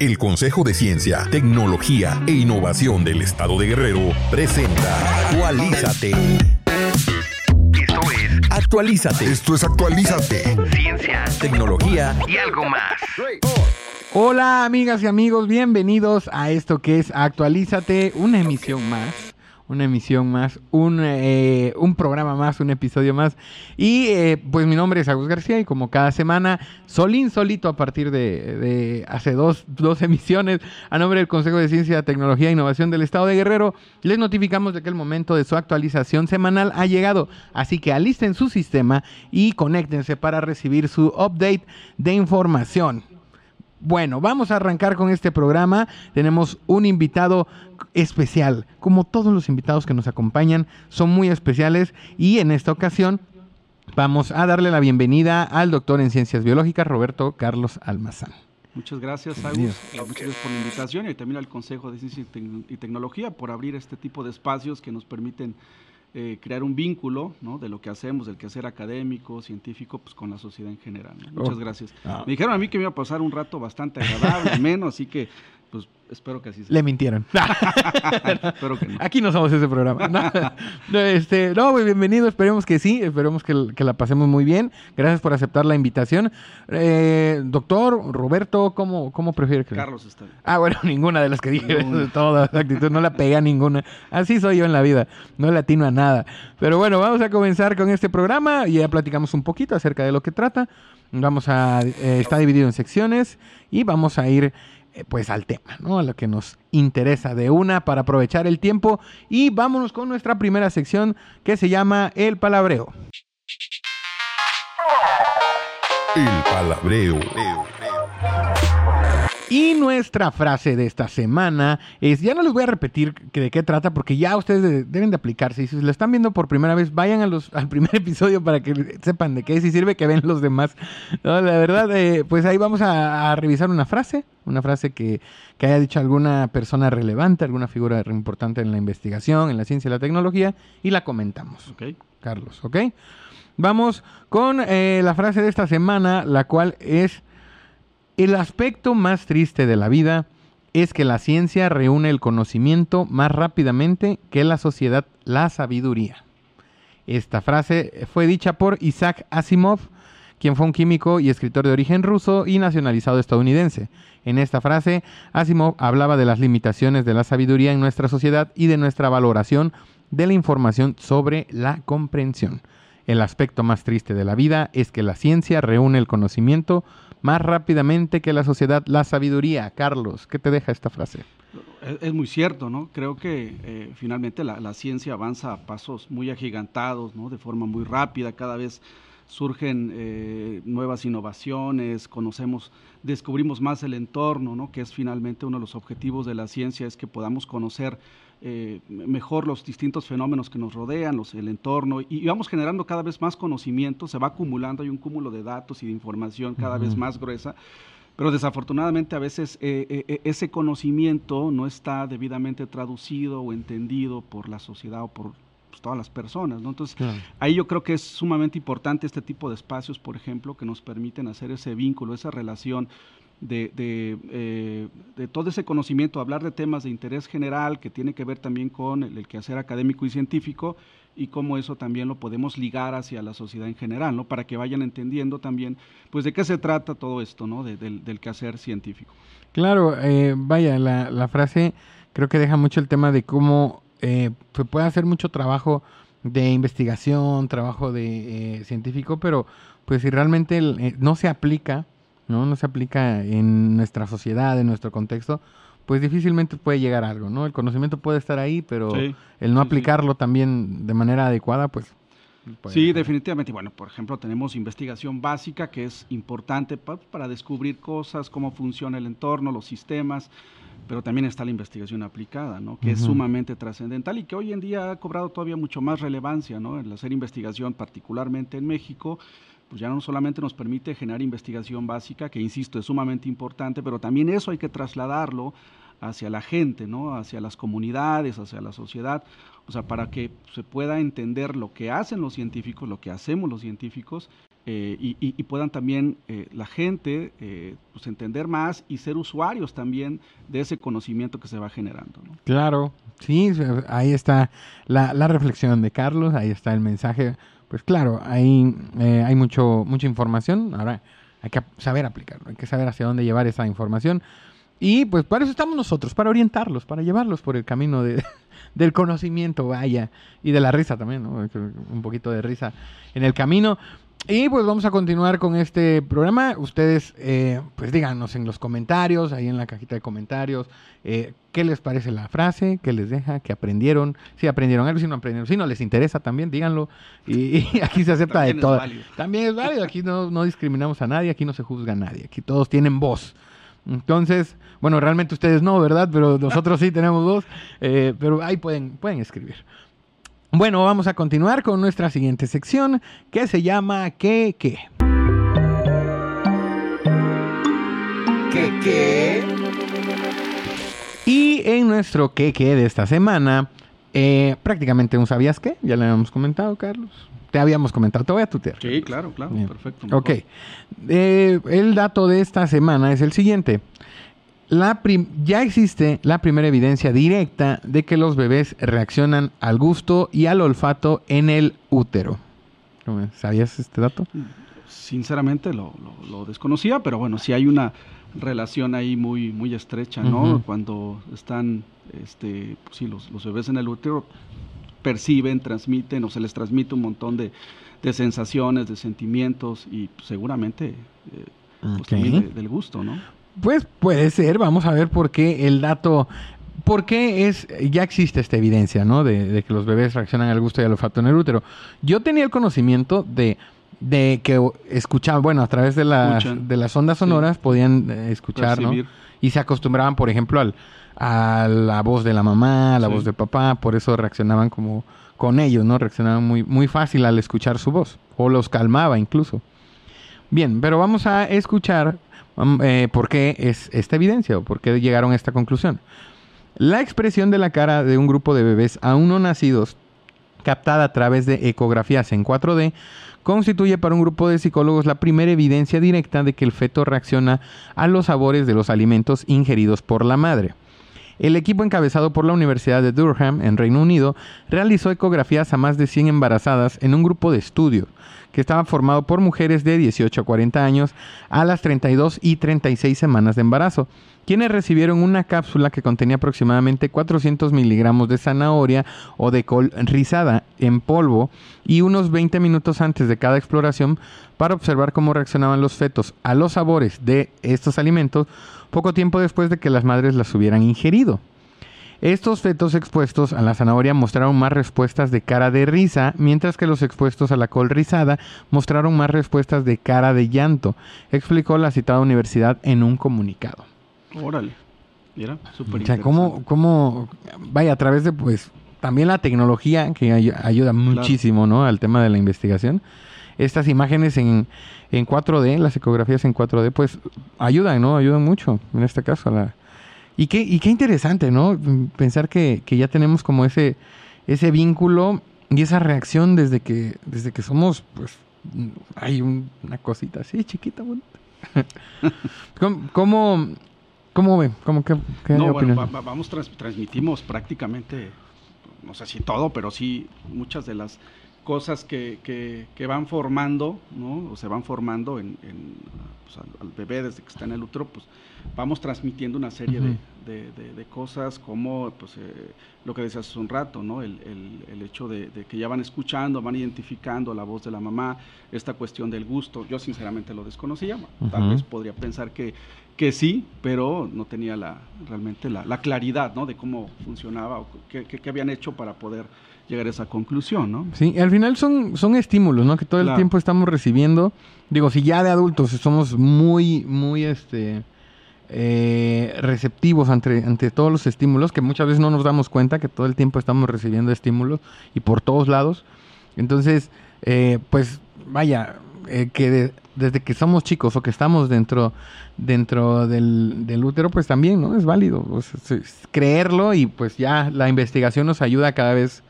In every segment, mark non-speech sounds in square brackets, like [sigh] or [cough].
El Consejo de Ciencia, Tecnología e Innovación del Estado de Guerrero presenta Actualízate. Esto es Actualízate. Esto es Actualízate. Ciencia, tecnología y algo más. Hola amigas y amigos, bienvenidos a esto que es Actualízate, una emisión más una emisión más, un, eh, un programa más, un episodio más. Y eh, pues mi nombre es Agus García y como cada semana, solín solito a partir de, hace dos, dos, emisiones, a nombre del Consejo de Ciencia, Tecnología e Innovación del Estado de Guerrero, les notificamos de que el momento de su actualización semanal ha llegado. Así que alisten su sistema y conéctense para recibir su update de información. Bueno, vamos a arrancar con este programa. Tenemos un invitado especial. Como todos los invitados que nos acompañan, son muy especiales y en esta ocasión vamos a darle la bienvenida al doctor en ciencias biológicas, Roberto Carlos Almazán. Muchas gracias, Agus. Muchas gracias por la invitación y también al Consejo de Ciencia y Tecnología por abrir este tipo de espacios que nos permiten eh, crear un vínculo ¿no? de lo que hacemos, del quehacer académico, científico, pues con la sociedad en general. Muchas oh. gracias. Ah. Me dijeron a mí que me iba a pasar un rato bastante agradable, [laughs] menos, así que pues espero que así sea. Le mintieron. [laughs] Aquí no somos ese programa. No, [laughs] este, no muy bienvenido. Esperemos que sí. Esperemos que, la pasemos muy bien. Gracias por aceptar la invitación. Eh, doctor, Roberto, ¿cómo, cómo prefiere que Carlos está bien. Ah, bueno, [laughs] ninguna de las que dije. Toda actitud. No la pegué a ninguna. Así soy yo en la vida. No le atino a nada. Pero bueno, vamos a comenzar con este programa. Y ya platicamos un poquito acerca de lo que trata. Vamos a... Eh, está dividido en secciones. Y vamos a ir pues al tema, ¿no? A lo que nos interesa de una para aprovechar el tiempo y vámonos con nuestra primera sección que se llama El Palabreo. El Palabreo. Y nuestra frase de esta semana es, ya no les voy a repetir de qué trata porque ya ustedes deben de aplicarse. Y si lo están viendo por primera vez, vayan a los, al primer [laughs] episodio para que sepan de qué es y sirve que ven los demás. la verdad, eh, pues ahí vamos a, revisar una frase, una frase que, que, haya dicho alguna persona relevante, alguna figura importante en la investigación, en la ciencia y la tecnología, y la comentamos. Ok. Carlos, ¿ok? Vamos con eh, la frase de esta semana, la cual es... El aspecto más triste de la vida es que la ciencia reúne el conocimiento más rápidamente que la sociedad la sabiduría. Esta frase fue dicha por Isaac Asimov, quien fue un químico y escritor de origen ruso y nacionalizado estadounidense. En esta frase, Asimov hablaba de las limitaciones de la sabiduría en nuestra sociedad y de nuestra valoración de la información sobre la comprensión. El aspecto más triste de la vida es que la ciencia reúne el conocimiento más rápidamente que la sociedad la sabiduría. Carlos, ¿qué te deja esta frase? Es, muy cierto, ¿no? Creo que eh, finalmente la, ciencia avanza a pasos muy agigantados, ¿no? De forma muy rápida, cada vez surgen eh, nuevas innovaciones, conocemos, descubrimos más el entorno, ¿no? Que es finalmente uno de los objetivos de la ciencia, es que podamos conocer eh, mejor los distintos fenómenos que nos rodean, los, el entorno, y, vamos generando cada vez más conocimiento, se va acumulando, hay un cúmulo de datos y de información cada vez más gruesa, pero desafortunadamente a veces eh, eh, ese conocimiento no está debidamente traducido o entendido por la sociedad o por pues, todas las personas, ¿no? Entonces, ahí yo creo que es sumamente importante este tipo de espacios, por ejemplo, que nos permiten hacer ese vínculo, esa relación de, eh, de, todo ese conocimiento, hablar de temas de interés general que tiene que ver también con el, quehacer académico y científico y cómo eso también lo podemos ligar hacia la sociedad en general, ¿no? Para que vayan entendiendo también, pues, de qué se trata todo esto, ¿no? del, del quehacer científico. Claro, eh, vaya, la, la, frase creo que deja mucho el tema de cómo eh, se puede hacer mucho trabajo de investigación, trabajo de científico, pero pues si realmente no se aplica, ¿no? No se aplica en nuestra sociedad, en nuestro contexto, pues difícilmente puede llegar a algo, ¿no? El conocimiento puede estar ahí, pero el no aplicarlo también de manera adecuada, pues... Sí, definitivamente. Bueno, por ejemplo, tenemos investigación básica que es importante para descubrir cosas, cómo funciona el entorno, los sistemas, pero también está la investigación aplicada, ¿no? que es sumamente trascendental y que hoy en día ha cobrado todavía mucho más relevancia ¿no? en hacer investigación, particularmente en México, pues ya no solamente nos permite generar investigación básica, que insisto, es sumamente importante, pero también eso hay que trasladarlo hacia la gente, ¿no? hacia las comunidades, hacia la sociedad, o sea, para que se pueda entender lo que hacen los científicos, lo que hacemos los científicos eh, y, puedan también eh, la gente eh, pues entender más y ser usuarios también de ese conocimiento que se va generando. Claro, sí, ahí está la, la, reflexión de Carlos, ahí está el mensaje. Pues claro, ahí hay mucho, mucha información, ahora hay que saber aplicarlo, hay que saber hacia dónde llevar esa información. Y pues para eso estamos nosotros, para orientarlos, para llevarlos por el camino de, [laughs] del conocimiento, vaya, y de la risa también, ¿no? un poquito de risa en el camino. Y pues vamos a continuar con este programa. Ustedes, eh, pues díganos en los comentarios, ahí en la cajita de comentarios, eh, qué les parece la frase, qué les deja, qué aprendieron, si aprendieron algo, si no aprendieron, si no les interesa también, díganlo. Y, [laughs] aquí se acepta de todo. También es válido, aquí no, no discriminamos a nadie, aquí no se juzga a nadie, aquí todos tienen voz. Entonces, bueno, realmente ustedes no, ¿verdad? Pero nosotros sí tenemos voz, eh, pero ahí pueden, pueden escribir. Bueno, vamos a continuar con nuestra siguiente sección que se llama ¿Qué qué? ¿Qué qué? Y en nuestro ¿Qué qué de esta semana, eh, prácticamente un sabías qué, ya le habíamos comentado, Carlos. Te habíamos comentado, te voy a tutear. Sí, claro, claro, perfecto. Ok. Eh, el dato de esta semana es el siguiente la ya existe la primera evidencia directa de que los bebés reaccionan al gusto y al olfato en el útero. ¿Sabías este dato? Sinceramente lo, desconocía, pero bueno, sí hay una relación ahí muy, muy estrecha, ¿no? Cuando están, este, pues sí, los, bebés en el útero perciben, transmiten o se les transmite un montón de, sensaciones, de sentimientos y seguramente eh, pues también del gusto, ¿no? Pues puede ser, vamos a ver por qué el dato, por qué es, ya existe esta evidencia, ¿no? De, que los bebés reaccionan al gusto y al olfato en el útero. Yo tenía el conocimiento de, de que escuchaban, bueno, a través de, de las ondas sonoras podían eh, escuchar, ¿no? Y se acostumbraban, por ejemplo, al, a la voz de la mamá, a la voz de papá, por eso reaccionaban como con ellos, ¿no? Reaccionaban muy, muy fácil al escuchar su voz, o los calmaba incluso. Bien, pero vamos a escuchar eh, ¿Por qué es esta evidencia o por qué llegaron a esta conclusión? La expresión de la cara de un grupo de bebés aún no nacidos, captada a través de ecografías en 4D, constituye para un grupo de psicólogos la primera evidencia directa de que el feto reacciona a los sabores de los alimentos ingeridos por la madre. El equipo encabezado por la Universidad de Durham, en Reino Unido, realizó ecografías a más de 100 embarazadas en un grupo de estudio que estaba formado por mujeres de 18 a 40 años a las 32 y 36 semanas de embarazo, quienes recibieron una cápsula que contenía aproximadamente 400 miligramos de zanahoria o de col rizada en polvo y unos 20 minutos antes de cada exploración para observar cómo reaccionaban los fetos a los sabores de estos alimentos poco tiempo después de que las madres las hubieran ingerido. Estos fetos expuestos a la zanahoria mostraron más respuestas de cara de risa, mientras que los expuestos a la col rizada mostraron más respuestas de cara de llanto, explicó la citada universidad en un comunicado. Órale. Mira, súper O sea, cómo, cómo, vaya, a través de, pues, también la tecnología que ayuda muchísimo, ¿no? Al tema de la investigación. Estas imágenes en, en 4D, las ecografías en 4D, pues, ayudan, ¿no? Ayudan mucho, en este caso, a la, y qué, y qué interesante, ¿no? Pensar que, ya tenemos como ese, ese vínculo y esa reacción desde que, desde que somos, pues, hay una cosita así, chiquita, bonita. [laughs] ¿Cómo, cómo, ve? ¿Cómo, qué, no, bueno, vamos, transmitimos prácticamente, no sé si todo, pero sí muchas de las cosas que, que, van formando, ¿no? O se van formando en, pues, al, bebé desde que está en el útero, pues vamos transmitiendo una serie de, cosas como pues, eh, lo que decías hace un rato, ¿no? El, hecho de, que ya van escuchando, van identificando la voz de la mamá, esta cuestión del gusto. Yo sinceramente lo desconocía, tal vez podría pensar que, que sí, pero no tenía la, realmente la, claridad ¿no? de cómo funcionaba o qué, qué habían hecho para poder llegar a esa conclusión, ¿no? Sí, al final son, son estímulos, ¿no? Que todo el tiempo estamos recibiendo. Digo, si ya de adultos somos muy, muy, este, eh, receptivos ante, todos los estímulos, que muchas veces no nos damos cuenta que todo el tiempo estamos recibiendo estímulos y por todos lados. Entonces, eh, pues vaya, eh, que desde que somos chicos o que estamos dentro, dentro del, útero, pues también, ¿no? Es válido creerlo y pues ya la investigación nos ayuda cada vez,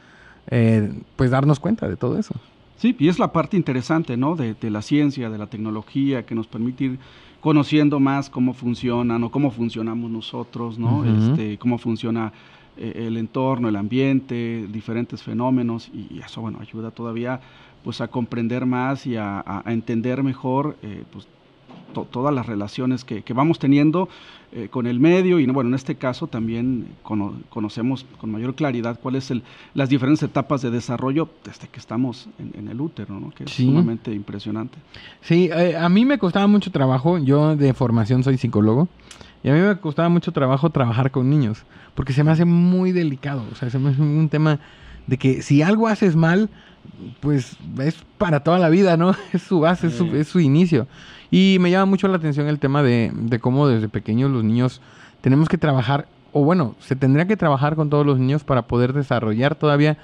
eh, pues darnos cuenta de todo eso. Sí, y es la parte interesante, ¿no? De, la ciencia, de la tecnología, que nos permite conociendo más cómo funcionan o cómo funcionamos nosotros, ¿no? este, cómo funciona eh, el entorno, el ambiente, diferentes fenómenos, y eso, bueno, ayuda todavía pues a comprender más y a, entender mejor eh, pues, todas las relaciones que, vamos teniendo eh, con el medio y bueno, en este caso también conocemos con mayor claridad cuáles son las diferentes etapas de desarrollo desde que estamos en, el útero, ¿no? que es sumamente impresionante. Sí, eh, a mí me costaba mucho trabajo, yo de formación soy psicólogo, y a mí me costaba mucho trabajo trabajar con niños, porque se me hace muy delicado, o sea, se me hace un tema de que si algo haces mal, pues es para toda la vida, ¿no? [laughs] Es su base, es, su, inicio. Y me llama mucho la atención el tema de, cómo desde pequeños los niños tenemos que trabajar, o bueno, se tendría que trabajar con todos los niños para poder desarrollar todavía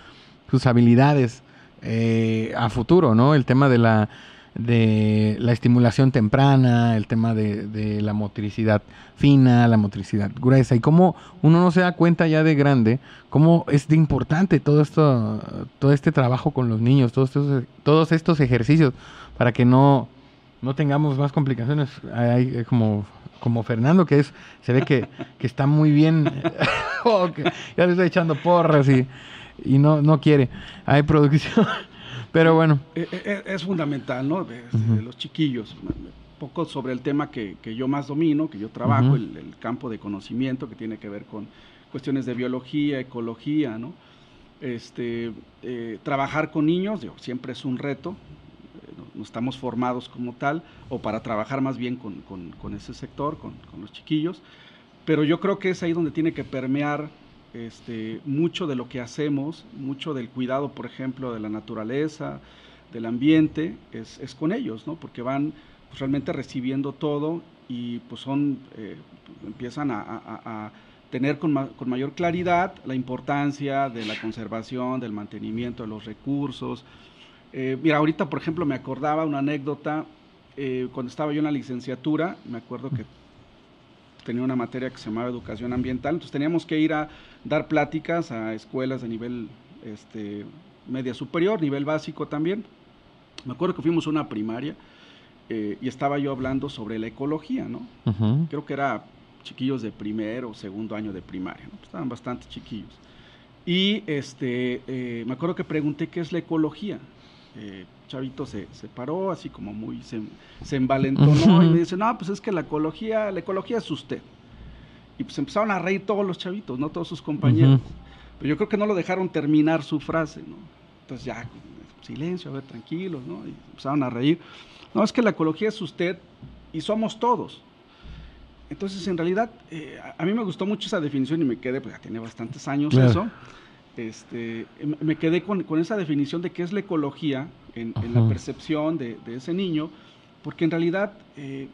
sus habilidades eh, a futuro, ¿no? El tema de la de la estimulación temprana, el tema de, la motricidad fina, la motricidad gruesa, y cómo uno no se da cuenta ya de grande, cómo es de importante todo esto, todo este trabajo con los niños, todos estos, todos estos ejercicios, para que no, no tengamos más complicaciones. Hay, como, como Fernando, que es, se ve que, está muy bien, [laughs] oh, ya le estoy echando porras y, y no, no quiere. Hay producción. [laughs] Pero bueno. Eh, eh, eh, es, fundamental, ¿no? De, los chiquillos. Poco sobre el tema que, yo más domino, que yo trabajo, el, campo de conocimiento que tiene que ver con cuestiones de biología, ecología, ¿no? Este, trabajar con niños, digo, siempre es un reto, no, estamos formados como tal, o para trabajar más bien con, ese sector, con, con, los chiquillos, pero yo creo que es ahí donde tiene que permear este, mucho de lo que hacemos, mucho del cuidado, por ejemplo, de la naturaleza, del ambiente, es, con ellos, ¿no? Porque van pues, realmente recibiendo todo y pues son, eh, empiezan a, tener con, mayor claridad la importancia de la conservación, del mantenimiento de los recursos. Eh, mira, ahorita, por ejemplo, me acordaba una anécdota, eh, cuando estaba yo en la licenciatura, me acuerdo que tenía una materia que se llamaba educación ambiental, entonces teníamos que ir a dar pláticas a escuelas de nivel este, media superior, nivel básico también. Me acuerdo que fuimos a una primaria eh, y estaba yo hablando sobre la ecología, ¿no? Creo que era chiquillos de primero o segundo año de primaria, ¿no? estaban bastante chiquillos. Y este, eh, me acuerdo que pregunté qué es la ecología. Eh, Chavito se, se, paró así como muy, se, se envalentonó y me dice, no, pues es que la ecología, la ecología es usted. Y pues empezaron a reír todos los chavitos, ¿no? Todos sus compañeros. Pero yo creo que no lo dejaron terminar su frase, ¿no? Entonces ya, silencio, a ver, tranquilos, ¿no? Y empezaron a reír. No, es que la ecología es usted y somos todos. Entonces, en realidad, eh, a, mí me gustó mucho esa definición y me quedé, pues ya tiene bastantes años eso. Este, me quedé con, con, esa definición de qué es la ecología en, la percepción de, de, ese niño, porque en realidad eh,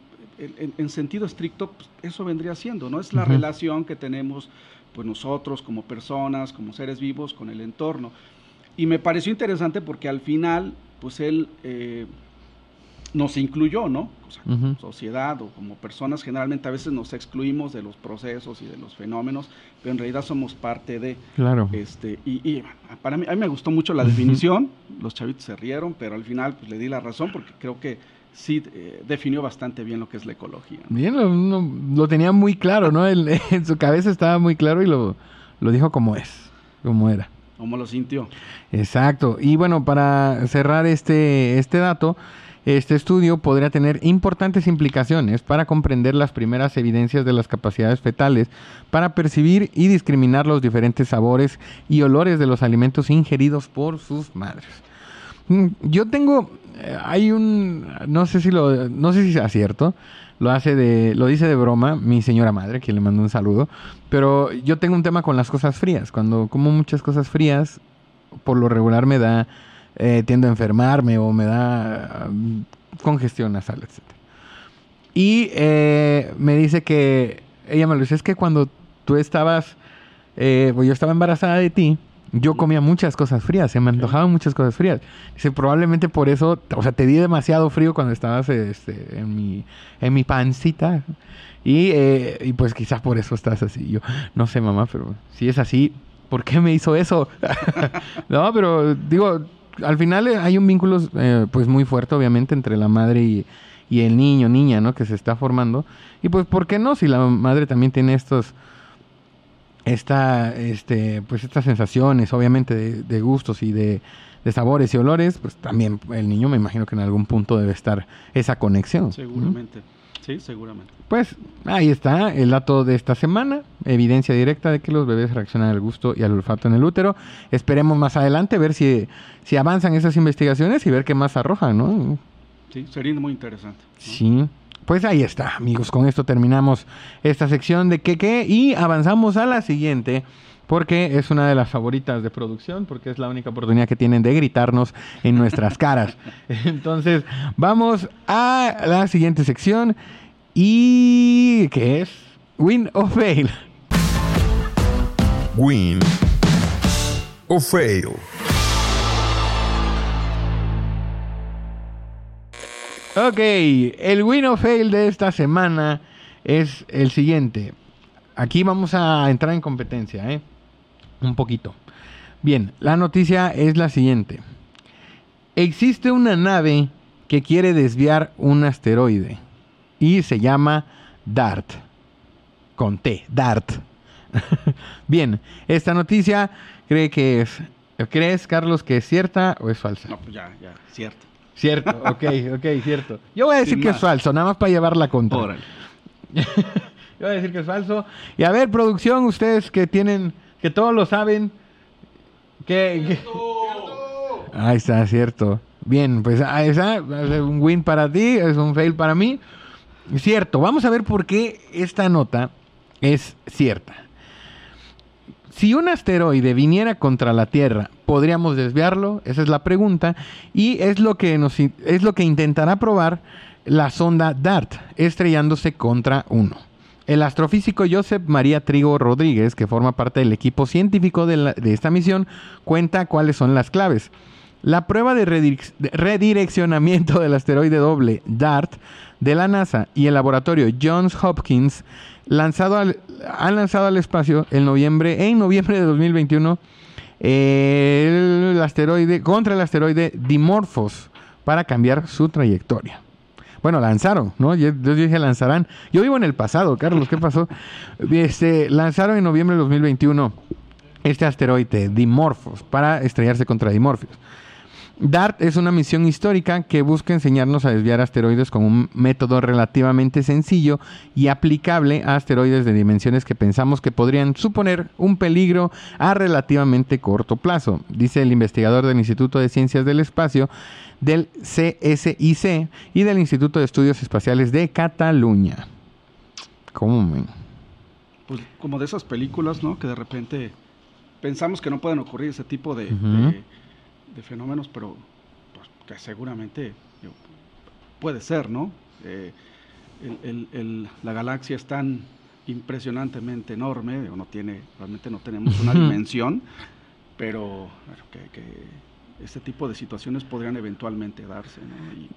en, sentido estricto, pues, eso vendría siendo, ¿no? Es la relación que tenemos pues nosotros como personas, como seres vivos con el entorno. Y me pareció interesante porque al final, pues él eh, nos incluyó, ¿no? O sea, sociedad o como personas, generalmente a veces nos excluimos de los procesos y de los fenómenos, pero en realidad somos parte de. Claro. Este, y, para mí, a mí me gustó mucho la definición, los chavitos se rieron, pero al final pues, le di la razón porque creo que sí eh, definió bastante bien lo que es la ecología. Bien, lo, tenía muy claro, ¿no? [laughs] en su cabeza estaba muy claro y lo, lo dijo como es, como era. Como lo sintió. Exacto. Y bueno, para cerrar este, este dato, este estudio podría tener importantes implicaciones para comprender las primeras evidencias de las capacidades fetales para percibir y discriminar los diferentes sabores y olores de los alimentos ingeridos por sus madres. Mm, yo tengo eh, hay un, no sé si lo, no sé si sea cierto, lo hace de, lo dice de broma mi señora madre, que le mando un saludo, pero yo tengo un tema con las cosas frías. Cuando como muchas cosas frías, por lo regular me da, eh, tiendo a enfermarme o me da um, congestión nasal, etc. Y eh, me dice que, ella me lo dice, es que cuando tú estabas, pues yo estaba embarazada de ti, Yo comía muchas cosas frías, se me antojaban muchas cosas frías. Dice, probablemente por eso, o sea, te di demasiado frío cuando estabas este, en, mi, en mi pancita. Y, eh, y pues quizás por eso estás así. Yo, no sé, mamá, pero si es así, ¿por qué me hizo eso? [laughs] no, pero digo, al final eh, hay un vínculo eh, pues muy fuerte, obviamente, entre la madre y, el niño, niña, ¿no? Que se está formando. Y pues, ¿por qué no? Si la madre también tiene estos esta, este, pues estas sensaciones, obviamente, de, gustos y de, sabores y olores, pues también el niño me imagino que en algún punto debe estar esa conexión. Seguramente, sí, seguramente. Pues ahí está el dato de esta semana, evidencia directa de que los bebés reaccionan al gusto y al olfato en el útero. Esperemos más adelante ver si, si avanzan esas investigaciones y ver qué más arrojan, ¿no? Sí, sería muy interesante. Sí. Pues ahí está, amigos. Con esto terminamos esta sección de qué y avanzamos a la siguiente porque es una de las favoritas de producción, porque es la única oportunidad que tienen de gritarnos en nuestras [laughs] caras. Entonces, vamos a la siguiente sección y que es Win o Fail. Win o Fail. Ok, el win o fail de esta semana es el siguiente. Aquí vamos a entrar en competencia, ¿eh? Un poquito. Bien, la noticia es la siguiente. Existe una nave que quiere desviar un asteroide y se llama DART. Con T, DART. [laughs] Bien, esta noticia cree que es... ¿Crees, Carlos, que es cierta o es falsa? No, pues ya, ya, cierto. Cierto, [laughs] ok, ok, cierto. Yo voy a decir que es falso, nada más para llevar la contra. [laughs] Yo voy a decir que es falso. Y a ver, producción, ustedes que tienen, que todos lo saben, que... Ahí está, cierto. Bien, pues ahí está, un win para ti, es un fail para mí. Cierto, vamos a ver por qué esta nota es cierta. Si un asteroide viniera contra la Tierra, ¿podríamos desviarlo? Esa es la pregunta. Y es lo que, nos, es lo que intentará probar la sonda DART, estrellándose contra uno. El astrofísico Joseph María Trigo Rodríguez, que forma parte del equipo científico de, esta misión, cuenta cuáles son las claves. La prueba de redireccionamiento del asteroide doble DART de la NASA y el laboratorio Johns Hopkins lanzado al, han lanzado al espacio en noviembre, en noviembre de 2021 el asteroide contra el asteroide Dimorphos para cambiar su trayectoria. Bueno, lanzaron, ¿no? Yo, dije lanzarán. Yo vivo en el pasado, Carlos, ¿qué pasó? Este, lanzaron en noviembre de 2021 este asteroide Dimorphos para estrellarse contra Dimorphos. DART es una misión histórica que busca enseñarnos a desviar asteroides con un método relativamente sencillo y aplicable a asteroides de dimensiones que pensamos que podrían suponer un peligro a relativamente corto plazo, dice el investigador del Instituto de Ciencias del Espacio del CSIC y del Instituto de Estudios Espaciales de Cataluña. ¿Cómo? Pues como de esas películas, ¿no? Que de repente pensamos que no pueden ocurrir ese tipo de de fenómenos, pero pues, que seguramente puede ser, ¿no? Eh, la galaxia es tan impresionantemente enorme, no tiene, realmente no tenemos una [laughs] dimensión, pero que, este tipo de situaciones podrían eventualmente darse, ¿no?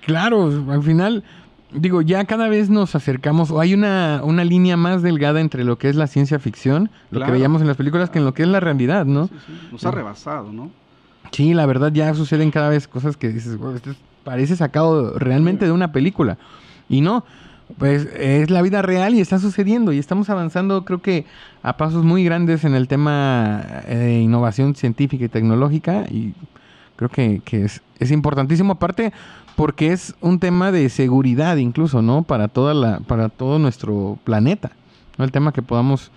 Claro, al final, digo, ya cada vez nos acercamos, o hay una, una línea más delgada entre lo que es la ciencia ficción, lo que veíamos en las películas, que en lo que es la realidad, ¿no? Nos ha rebasado, ¿no? Sí, la verdad ya suceden cada vez cosas que dices, esto parece sacado realmente de una película. Y no, pues es la vida real y está sucediendo y estamos avanzando creo que a pasos muy grandes en el tema de innovación científica y tecnológica y creo que, es, es, importantísimo aparte porque es un tema de seguridad incluso, ¿no? Para toda la, para todo nuestro planeta, ¿no? El tema que podamos,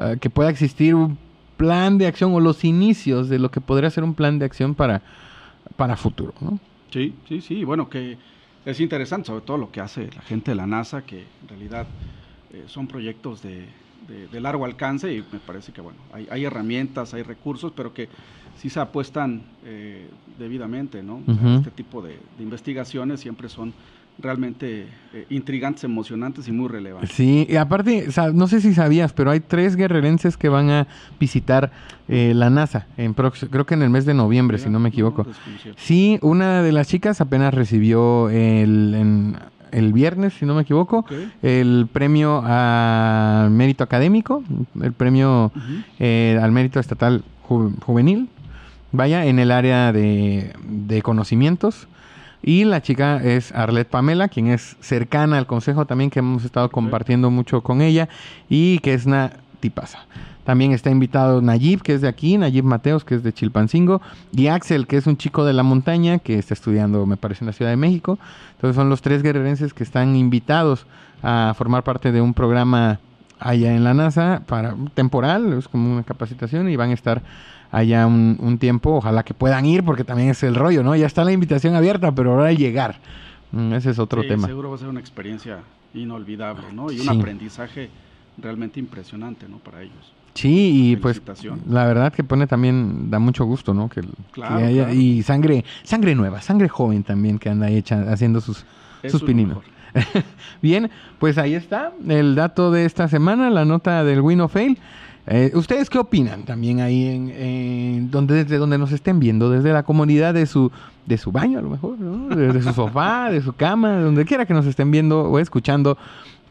eh, que pueda existir un plan de acción o los inicios de lo que podría ser un plan de acción para, para futuro, ¿no? Sí, sí, sí, bueno, que es interesante sobre todo lo que hace la gente de la NASA, que en realidad eh, son proyectos de, de, largo alcance y me parece que, bueno, hay, hay herramientas, hay recursos, pero que sí se apuestan eh, debidamente, ¿no? Este tipo de, investigaciones siempre son realmente eh, intrigantes, emocionantes y muy relevantes. Sí, y aparte, no sé si sabías, pero hay tres guerrerenses que van a visitar eh, la NASA, en creo que en el mes de noviembre, si no me equivoco. sí, una de las chicas apenas recibió el, el viernes, si no me equivoco, el premio al mérito académico, el premio eh, al mérito estatal juvenil, vaya, en el área de, de conocimientos. Y la chica es Arlette Pamela, quien es cercana al consejo también, que hemos estado compartiendo mucho con ella y que es una tipaza. También está invitado Nayib, que es de aquí, Nayib Mateos, que es de Chilpancingo, y Axel, que es un chico de la montaña, que está estudiando, me parece, en la Ciudad de México. Entonces son los tres guerrerenses que están invitados a formar parte de un programa allá en la NASA para temporal, es como una capacitación y van a estar allá un, tiempo. Ojalá que puedan ir porque también es el rollo, ¿no? Ya está la invitación abierta, pero ahora llegar. Mm, ese es otro tema. Seguro va a ser una experiencia inolvidable, ¿no? Y un aprendizaje realmente impresionante, ¿no? Para ellos. Sí, y pues la verdad que pone también, da mucho gusto, ¿no? Que, haya, Y sangre, sangre nueva, sangre joven también que anda hecha, haciendo sus, sus pininos. [laughs] Bien, pues ahí está el dato de esta semana, la nota del Win of Fail. Eh, ¿Ustedes qué opinan también ahí en, donde, desde donde nos estén viendo? Desde la comunidad de su, de su baño a lo mejor, ¿no? Desde su sofá, de su cama, de donde quiera que nos estén viendo o escuchando.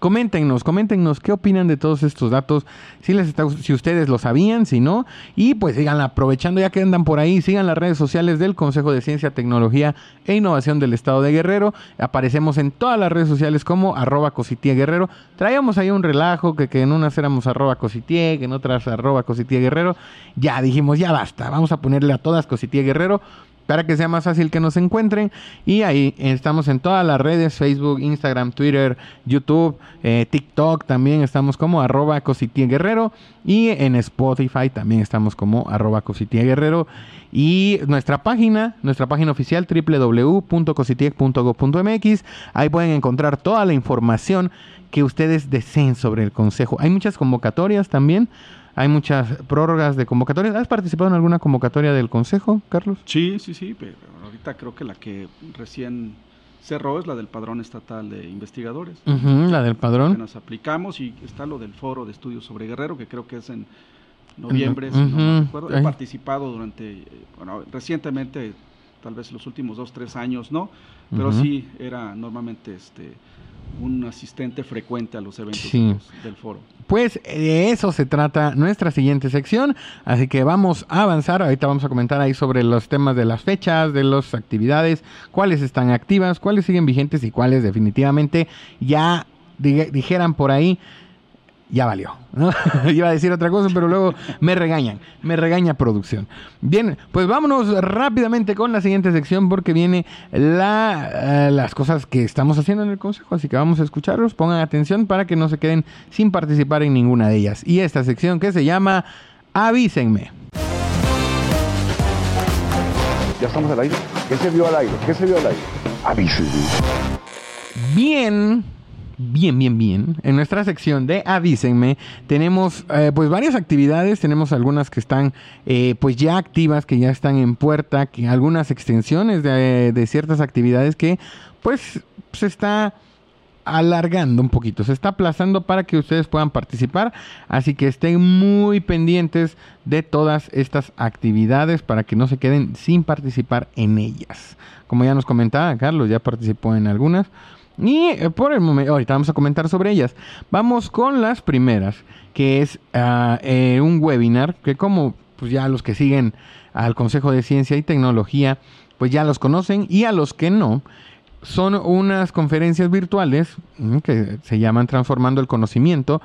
Coméntenos, coméntenos qué opinan de todos estos datos, si les está, si ustedes lo sabían, si no, y pues sigan aprovechando ya que andan por ahí, sigan las redes sociales del Consejo de Ciencia, Tecnología e Innovación del Estado de Guerrero. Aparecemos en todas las redes sociales como arroba guerrero. Traíamos ahí un relajo que, que en unas éramos arroba cositie, que en otras arroba guerrero. Ya dijimos, ya basta, vamos a ponerle a todas cositie guerrero para que sea más fácil que nos encuentren. Y ahí estamos en todas las redes, Facebook, Instagram, Twitter, YouTube, eh, TikTok también estamos como arroba Guerrero. Y en Spotify también estamos como arroba Guerrero. Y nuestra página, nuestra página oficial www.cositieg.gov.mx. Ahí pueden encontrar toda la información que ustedes deseen sobre el consejo. Hay muchas convocatorias también hay muchas prórrogas de convocatorias. ¿Has participado en alguna convocatoria del Consejo, Carlos? Sí, sí, sí, pero ahorita creo que la que recién cerró es la del Padrón Estatal de Investigadores. la del Padrón. Que nos aplicamos y está lo del Foro de Estudios sobre Guerrero, que creo que es en noviembre, si no me acuerdo. He participado durante, bueno, recientemente, tal vez los últimos dos, tres años, ¿no? Pero sí, era normalmente este un asistente frecuente a los eventos del foro. Pues de eso se trata nuestra siguiente sección, así que vamos a avanzar, ahorita vamos a comentar ahí sobre los temas de las fechas, de las actividades, cuáles están activas, cuáles siguen vigentes y cuáles definitivamente ya dijeran por ahí ya valió. [laughs] Iba a decir otra cosa, pero luego me regañan, me regaña producción. Bien, pues vámonos rápidamente con la siguiente sección porque viene la, eh, las cosas que estamos haciendo en el consejo, así que vamos a escucharlos, pongan atención para que no se queden sin participar en ninguna de ellas. Y esta sección que se llama Avísenme. Ya estamos al aire. ¿Qué se vio al aire? ¿Qué se vio al aire? Avísenme. Bien. Bien, bien, bien. En nuestra sección de Avísenme tenemos eh, pues varias actividades, tenemos algunas que están eh, pues ya activas, que ya están en puerta, que algunas extensiones de, de ciertas actividades que pues se está alargando un poquito, se está aplazando para que ustedes puedan participar, así que estén muy pendientes de todas estas actividades para que no se queden sin participar en ellas. Como ya nos comentaba Carlos, ya participó en algunas. Y eh, por el momento, ahorita vamos a comentar sobre ellas. Vamos con las primeras, que es ah, eh, un webinar que como pues ya los que siguen al Consejo de Ciencia y Tecnología, pues ya los conocen y a los que no, son unas conferencias virtuales mm, que se llaman Transformando el Conocimiento,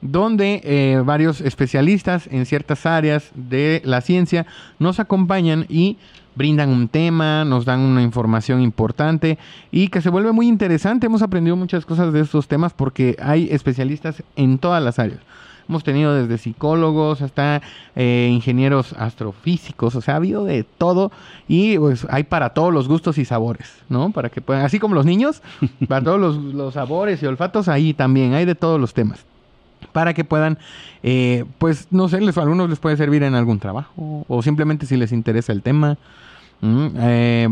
donde eh, varios especialistas en ciertas áreas de la ciencia nos acompañan y brindan un tema, nos dan una información importante y que se vuelve muy interesante. Hemos aprendido muchas cosas de estos temas porque hay especialistas en todas las áreas. Hemos tenido desde psicólogos hasta eh, ingenieros astrofísicos, o sea, ha habido de todo y pues hay para todos los gustos y sabores, ¿no? Para que puedan, así como los niños, [laughs] para todos los, sabores y olfatos, ahí también hay de todos los temas para que puedan, eh, pues no sé, les, a algunos les puede servir en algún trabajo o simplemente si les interesa el tema. Mm, eh,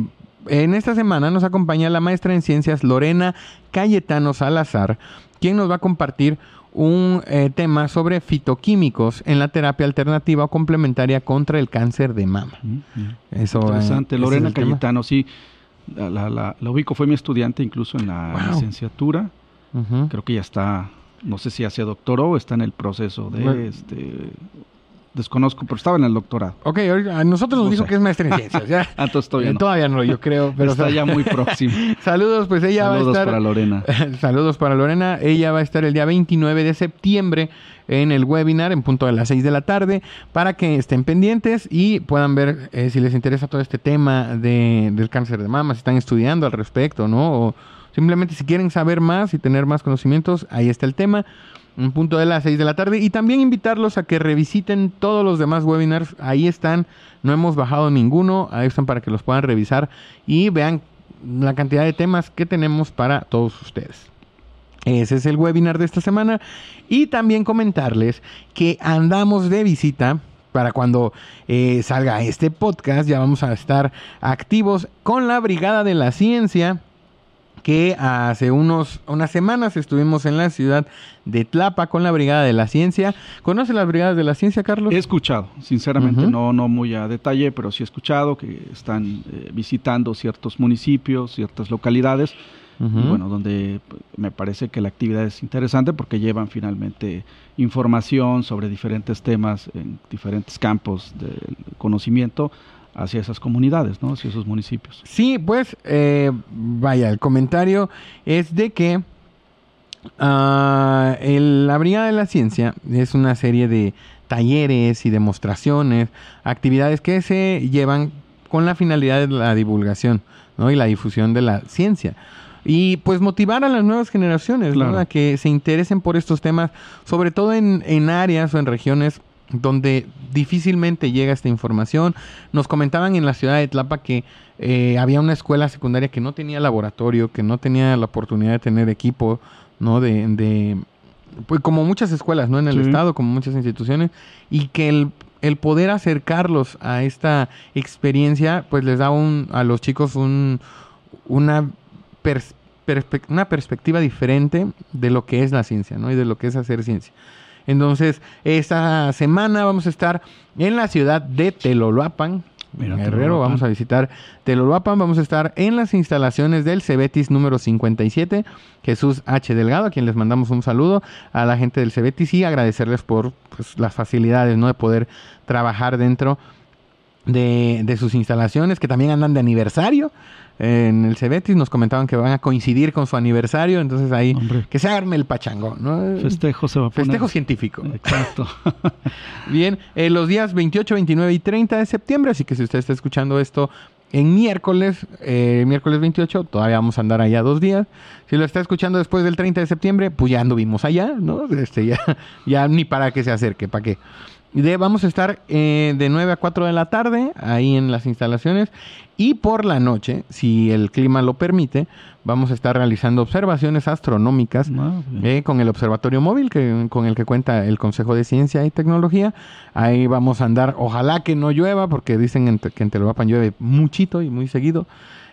en esta semana nos acompaña la maestra en ciencias Lorena Cayetano Salazar, quien nos va a compartir un eh, tema sobre fitoquímicos en la terapia alternativa o complementaria contra el cáncer de mama. Mm, Eso, Interesante. Lorena Cayetano, sí. La, la, ubico, fue mi estudiante incluso en la licenciatura. Creo que ya está, no sé si hace doctoró o está en el proceso de este desconozco, pero estaba en el doctorado. Ok, a nosotros nos dijo que es maestra en ciencias. ¿ya? [laughs] Ah, todavía no. Todavía no, yo creo. [laughs] Pero está ya muy próximo. [laughs] Saludos, pues ella va a estar... Saludos para Lorena. Saludos para Lorena. Ella va a estar el día 29 de septiembre en el webinar en punto de las 6 de la tarde para que estén pendientes y puedan ver eh, si les interesa todo este tema de, del cáncer de mama, si están estudiando al respecto, ¿no? O simplemente si quieren saber más y tener más conocimientos, ahí está el tema un punto de las 6 de la tarde. Y también invitarlos a que revisiten todos los demás webinars. Ahí están, no hemos bajado ninguno. Ahí están para que los puedan revisar y vean la cantidad de temas que tenemos para todos ustedes. Ese es el webinar de esta semana. Y también comentarles que andamos de visita para cuando eh, salga este podcast. Ya vamos a estar activos con la Brigada de la Ciencia que hace unos, unas semanas estuvimos en la ciudad de Tlapa con la Brigada de la Ciencia. ¿Conoce las Brigadas de la Ciencia, Carlos? He escuchado, sinceramente, no, no muy a detalle, pero sí he escuchado que están eh, visitando ciertos municipios, ciertas localidades, bueno, donde pues, me parece que la actividad es interesante porque llevan finalmente información sobre diferentes temas en diferentes campos del conocimiento hacia esas comunidades, ¿no? hacia esos municipios. Sí, pues eh, vaya, el comentario es de que uh, la Brigada de la Ciencia es una serie de talleres y demostraciones, actividades que se llevan con la finalidad de la divulgación ¿no? y la difusión de la ciencia. Y pues motivar a las nuevas generaciones a que se interesen por estos temas, sobre todo en, en áreas o en regiones donde difícilmente llega esta información. Nos comentaban en la ciudad de Tlapa que eh, había una escuela secundaria que no tenía laboratorio, que no tenía la oportunidad de tener equipo, ¿no? De, de pues como muchas escuelas, ¿no? En el estado, como muchas instituciones, y que el, el, poder acercarlos a esta experiencia, pues les da un, a los chicos un, una, una perspectiva diferente de lo que es la ciencia, ¿no? Y de lo que es hacer ciencia. Entonces, esta semana vamos a estar en la ciudad de Teloloapan, Guerrero, vamos a visitar Teloloapan, vamos a estar en las instalaciones del Cebetis número 57, Jesús H. Delgado, a quien les mandamos un saludo a la gente del Cebetis y agradecerles por pues, las facilidades ¿no? de poder trabajar dentro de, de, sus instalaciones, que también andan de aniversario en el Cebetis, nos comentaban que van a coincidir con su aniversario, entonces ahí que se arme el pachango, ¿no? Festejo se va a poner. Festejo científico. Exacto. [laughs] Bien, eh, los días 28, 29 y 30 de septiembre, así que si usted está escuchando esto en miércoles, eh, miércoles 28, todavía vamos a andar allá dos días. Si lo está escuchando después del 30 de septiembre, pues ya anduvimos allá, ¿no? Este, ya, ya ni para que se acerque, ¿para qué? De, vamos a estar eh, de 9 a 4 de la tarde ahí en las instalaciones y por la noche, si el clima lo permite, vamos a estar realizando observaciones astronómicas ah, eh, con el observatorio móvil que, con el que cuenta el Consejo de Ciencia y Tecnología. Ahí vamos a andar, ojalá que no llueva porque dicen que en Teloapan llueve muchito y muy seguido.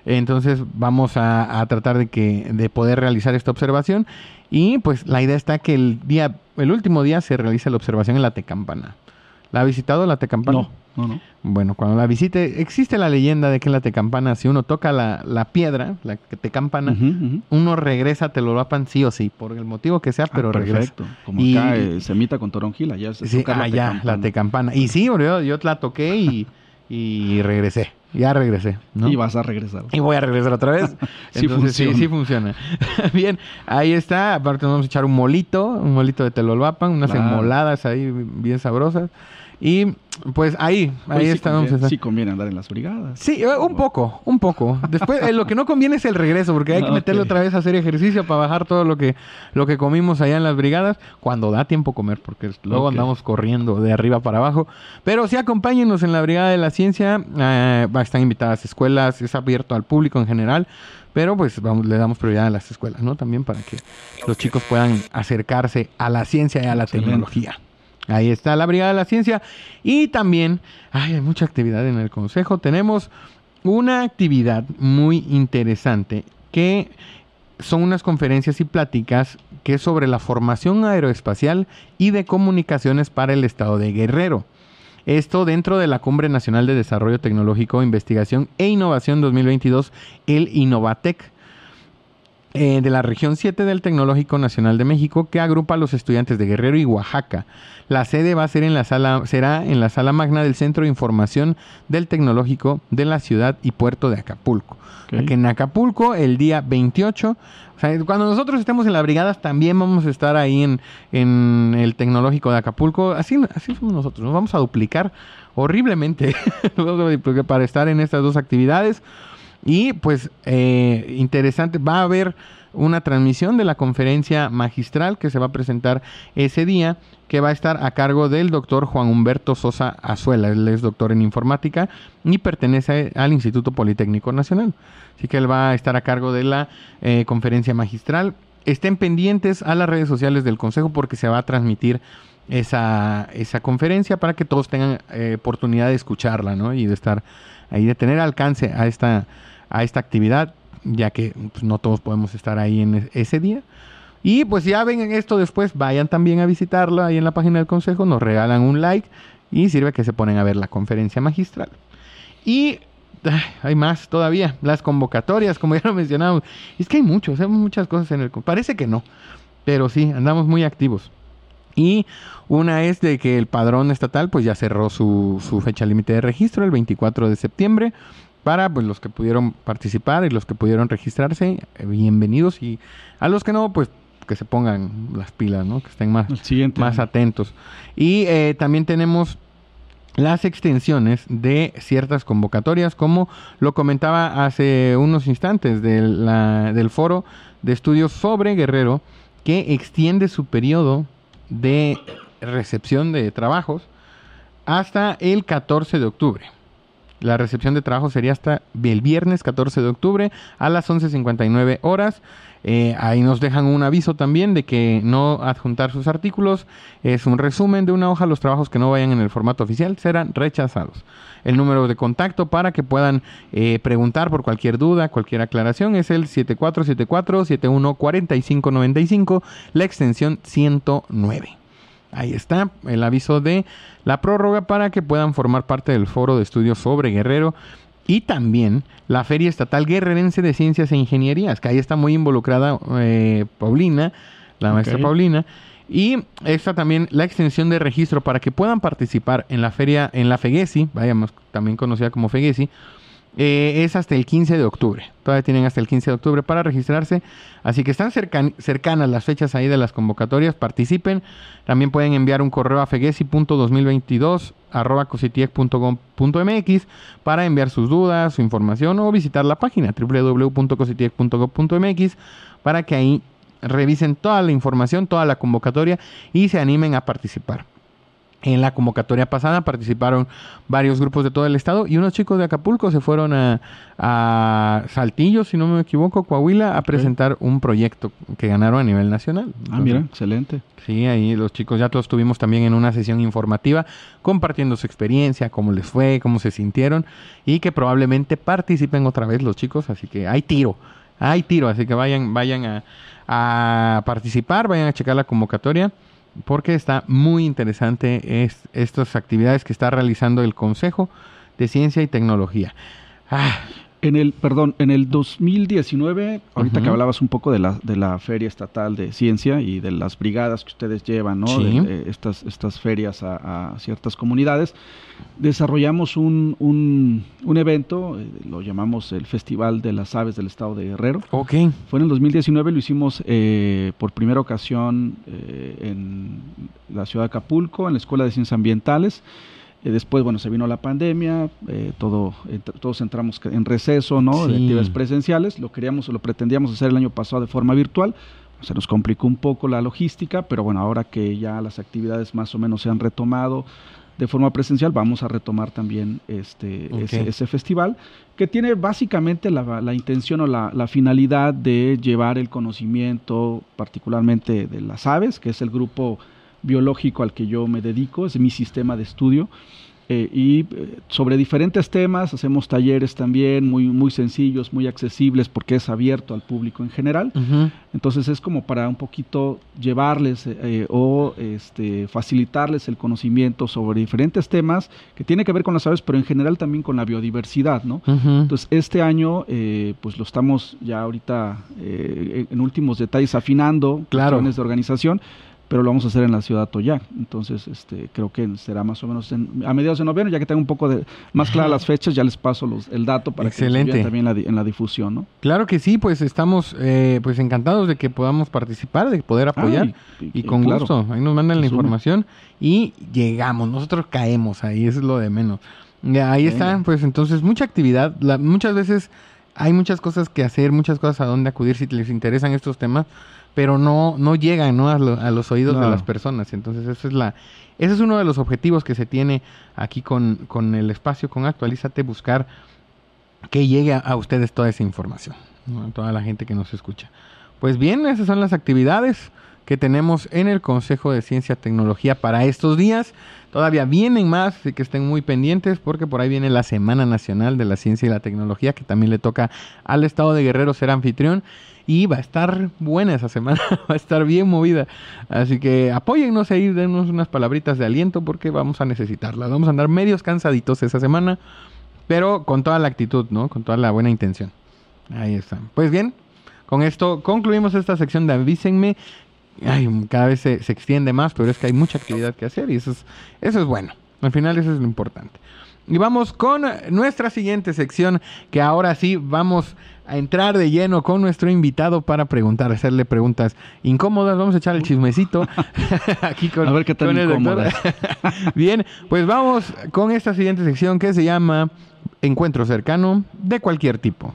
Entonces vamos a, a, tratar de que de poder realizar esta observación y pues la idea está que el día el último día se realiza la observación en la Tecampana. ¿La ha visitado la Tecampana? No, no, no. Bueno, cuando la visite, existe la leyenda de que en la Tecampana, si uno toca la, la piedra, la Tecampana, uno regresa a Telolapan sí o sí, por el motivo que sea, ah, pero perfecto. Como acá eh, se emita con toronjila, ya se sí, allá, la Tecampana. Y sí, yo, yo la toqué y, [laughs] y regresé. Ya regresé. ¿no? Y vas a regresar. Y voy a regresar otra vez. [laughs] sí, funciona. sí, sí funciona. [laughs] Bien, ahí está. Aparte vamos a echar un molito, un molito de telolvapan, unas emoladas ahí bien sabrosas. Y pues ahí, ahí sí estamos. Conviene, sí conviene andar en las brigadas. Sí, eh, un poco, un poco. Después, eh, lo que no conviene es el regreso, porque hay que [laughs] meterle otra vez a hacer ejercicio para bajar todo lo que, lo que comimos allá en las brigadas, cuando da tiempo comer, porque luego andamos corriendo de arriba para abajo. Pero sí acompáñenos en la Brigada de la Ciencia, eh, están invitadas escuelas, es abierto al público en general. Pero pues vamos, le damos prioridad a las escuelas, ¿no? También para que los chicos puedan acercarse a la ciencia y a la tecnología. Ahí está la Brigada de la Ciencia. Y también, hay mucha actividad en el Consejo. Tenemos una actividad muy interesante que son unas conferencias y pláticas que es sobre la formación aeroespacial y de comunicaciones para el estado de Guerrero. Esto dentro de la Cumbre Nacional de Desarrollo Tecnológico, Investigación e Innovación 2022, el Innovatec, eh, de la región 7 del Tecnológico Nacional de México, que agrupa a los estudiantes de Guerrero y Oaxaca. La sede va a ser en la sala, será en la sala magna del Centro de Información del Tecnológico de la ciudad y puerto de Acapulco. Que en Acapulco, el día 28, o sea, cuando nosotros estemos en las brigadas, también vamos a estar ahí en, en el Tecnológico de Acapulco. Así, así somos nosotros, nos vamos a duplicar horriblemente [laughs] para estar en estas dos actividades. Y pues eh, interesante, va a haber una transmisión de la conferencia magistral que se va a presentar ese día, que va a estar a cargo del doctor Juan Humberto Sosa Azuela. Él es doctor en informática y pertenece al Instituto Politécnico Nacional. Así que él va a estar a cargo de la eh, conferencia magistral. Estén pendientes a las redes sociales del Consejo porque se va a transmitir esa, esa conferencia para que todos tengan eh, oportunidad de escucharla ¿no? y de estar ahí, de tener alcance a esta, a esta actividad ya que pues, no todos podemos estar ahí en ese día. Y pues ya ven esto después, vayan también a visitarla ahí en la página del consejo, nos regalan un like y sirve que se ponen a ver la conferencia magistral. Y hay más todavía, las convocatorias, como [laughs] ya lo mencionamos. Es que hay muchos, hacemos muchas cosas en el... Parece que no, pero sí, andamos muy activos. Y una es de que el padrón estatal pues ya cerró su fecha límite de registro el 24 de septiembre para pues, los que pudieron participar y los que pudieron registrarse, eh, bienvenidos y a los que no, pues que se pongan las pilas, ¿no? Que estén más, más atentos. Y eh, también tenemos las extensiones de ciertas convocatorias, como lo comentaba hace unos instantes del foro de estudios sobre Guerrero, que extiende su periodo de recepción de trabajos hasta el 14 de octubre. La recepción de trabajo sería hasta el viernes 14 de octubre a las 11.59 horas. Eh, ahí nos dejan un aviso también de que no adjuntar sus artículos. Es un resumen de una hoja. Los trabajos que no vayan en el formato oficial serán rechazados. El número de contacto para que puedan eh, preguntar por cualquier duda, cualquier aclaración es el 7474-714595, la extensión 109. Ahí está el aviso de la prórroga para que puedan formar parte del foro de estudios sobre Guerrero y también la Feria Estatal Guerrerense de Ciencias e Ingenierías, que ahí está muy involucrada eh, Paulina, la maestra Paulina. Y está también la extensión de registro para que puedan participar en la feria, en la FEGESI, vayamos, también conocida como FEGESI, eh, es hasta el 15 de octubre. Todavía tienen hasta el 15 de octubre para registrarse. Así que están cercanas las fechas ahí de las convocatorias. Participen. También pueden enviar un correo a feguesi.2022 para enviar sus dudas, su información o visitar la página www.cositiec.gov.mx para que ahí revisen toda la información, toda la convocatoria y se animen a participar. En la convocatoria pasada participaron varios grupos de todo el estado y unos chicos de Acapulco se fueron a, Saltillo, si no me equivoco, Coahuila, a presentar un proyecto que ganaron a nivel nacional. ah, mira, excelente. Sí, ahí los chicos ya todos estuvimos también en una sesión informativa compartiendo su experiencia, cómo les fue, cómo se sintieron y que probablemente participen otra vez los chicos, así que hay tiro, hay tiro, así que vayan, vayan a, a participar, vayan a checar la convocatoria porque está muy interesante estas actividades que está realizando el Consejo de Ciencia y Tecnología. Ah. En el, perdón, en el 2019, ahorita que hablabas un poco de la, de la Feria Estatal de Ciencia y de las brigadas que ustedes llevan, ¿no? estas, estas ferias a, ciertas comunidades, desarrollamos un, un, evento, eh, lo llamamos el Festival de las Aves del Estado de Guerrero. Ok. Fue en el 2019, lo hicimos eh, por primera ocasión eh, en la ciudad de Acapulco, en la Escuela de Ciencias Ambientales. Eh, después, bueno, se vino la pandemia, eh, todo, todos entramos en receso, ¿no? De actividades presenciales. Lo queríamos, lo pretendíamos hacer el año pasado de forma virtual. Se nos complicó un poco la logística, pero bueno, ahora que ya las actividades más o menos se han retomado de forma presencial, vamos a retomar también este, ese, festival, que tiene básicamente la, intención o la, la, finalidad de llevar el conocimiento, particularmente de las aves, que es el grupo biológico al que yo me dedico, es mi sistema de estudio. eh, y eh, sobre diferentes temas, hacemos talleres también muy, muy sencillos, muy accesibles, porque es abierto al público en general. Entonces es como para un poquito llevarles eh, o este, facilitarles el conocimiento sobre diferentes temas que tiene que ver con las aves, pero en general también con la biodiversidad, ¿no? Entonces este año, pues lo estamos ya ahorita en últimos detalles afinando, claro. de organización, pero lo vamos a hacer en la ciudad Toyac. Entonces, este, creo que será más o menos a mediados de noviembre, ya que tengo un poco de más claras las fechas, ya les paso los, el dato para Excelente. que también en la difusión, ¿no? Claro que sí, pues estamos eh, pues encantados de que podamos participar, de poder apoyar y, con gusto. Ahí nos mandan la información y llegamos, nosotros caemos ahí, eso es lo de menos. Ahí están, pues entonces mucha actividad, muchas veces hay muchas cosas que hacer, muchas cosas a dónde acudir si les interesan estos temas pero no, no llegan ¿no? A, los oídos de las personas. Entonces, eso es la, ese es uno de los objetivos que se tiene aquí con, con el espacio, con Actualízate, buscar que llegue a, ustedes toda esa información, a toda la gente que nos escucha. Pues bien, esas son las actividades que tenemos en el Consejo de Ciencia y Tecnología para estos días. Todavía vienen más, así que estén muy pendientes porque por ahí viene la Semana Nacional de la Ciencia y la Tecnología, que también le toca al Estado de Guerrero ser anfitrión. Y va a estar buena esa semana, [laughs] va a estar bien movida. Así que apóyennos ahí, denos unas palabritas de aliento porque vamos a necesitarlas. Vamos a andar medios cansaditos esa semana, pero con toda la actitud, ¿no? Con toda la buena intención. Ahí está. Pues bien, con esto concluimos esta sección de Avísenme. Ay, cada vez se, se, extiende más, pero es que hay mucha actividad que hacer y eso es, eso es bueno. Al final eso es lo importante. Y vamos con nuestra siguiente sección, que ahora sí vamos a entrar de lleno con nuestro invitado para preguntar, hacerle preguntas incómodas. Vamos a echar el chismecito [laughs] aquí con, a ver qué el [laughs] Bien, pues vamos con esta siguiente sección que se llama Encuentro cercano de cualquier tipo.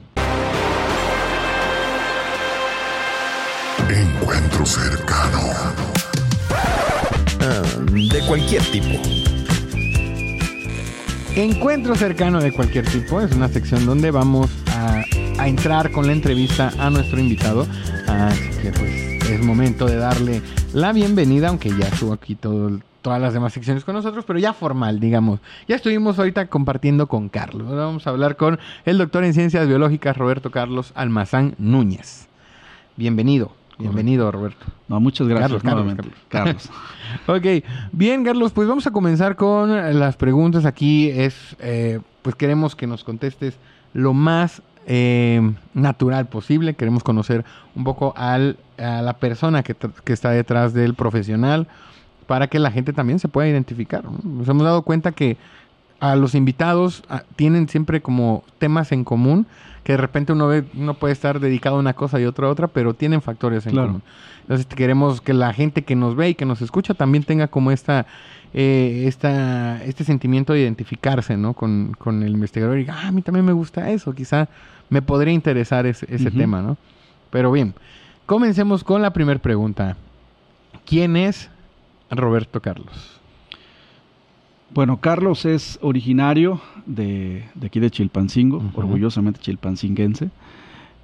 Encuentro cercano. Ah, de cualquier tipo. Encuentro cercano de cualquier tipo es una sección donde vamos a, entrar con la entrevista a nuestro invitado. Así que pues es momento de darle la bienvenida, aunque ya estuvo aquí todo, todas las demás secciones con nosotros, pero ya formal, digamos. Ya estuvimos ahorita compartiendo con Carlos. Ahora vamos a hablar con el doctor en ciencias biológicas Roberto Carlos Almazán Núñez. Bienvenido. Bienvenido, Roberto. No, muchas gracias Carlos, Carlos, [laughs] ok, bien, Carlos, pues vamos a comenzar con las preguntas. Aquí es, eh, pues queremos que nos contestes lo más eh, natural posible. Queremos conocer un poco al, a la persona que, que, está detrás del profesional para que la gente también se pueda identificar. Nos hemos dado cuenta que a los invitados tienen siempre como temas en común que de repente uno ve, uno puede estar dedicado a una cosa y otro a otra, pero tienen factores en común. Entonces queremos que la gente que nos ve y que nos escucha también tenga como esta, eh, esta este sentimiento de identificarse, ¿no? Con, con, el investigador y diga, ah, a mí también me gusta eso, quizá me podría interesar ese, ese tema, ¿no? Pero bien, comencemos con la primera pregunta. ¿Quién es Roberto Carlos? Bueno, Carlos es originario de, aquí de Chilpancingo, orgullosamente chilpancinguense,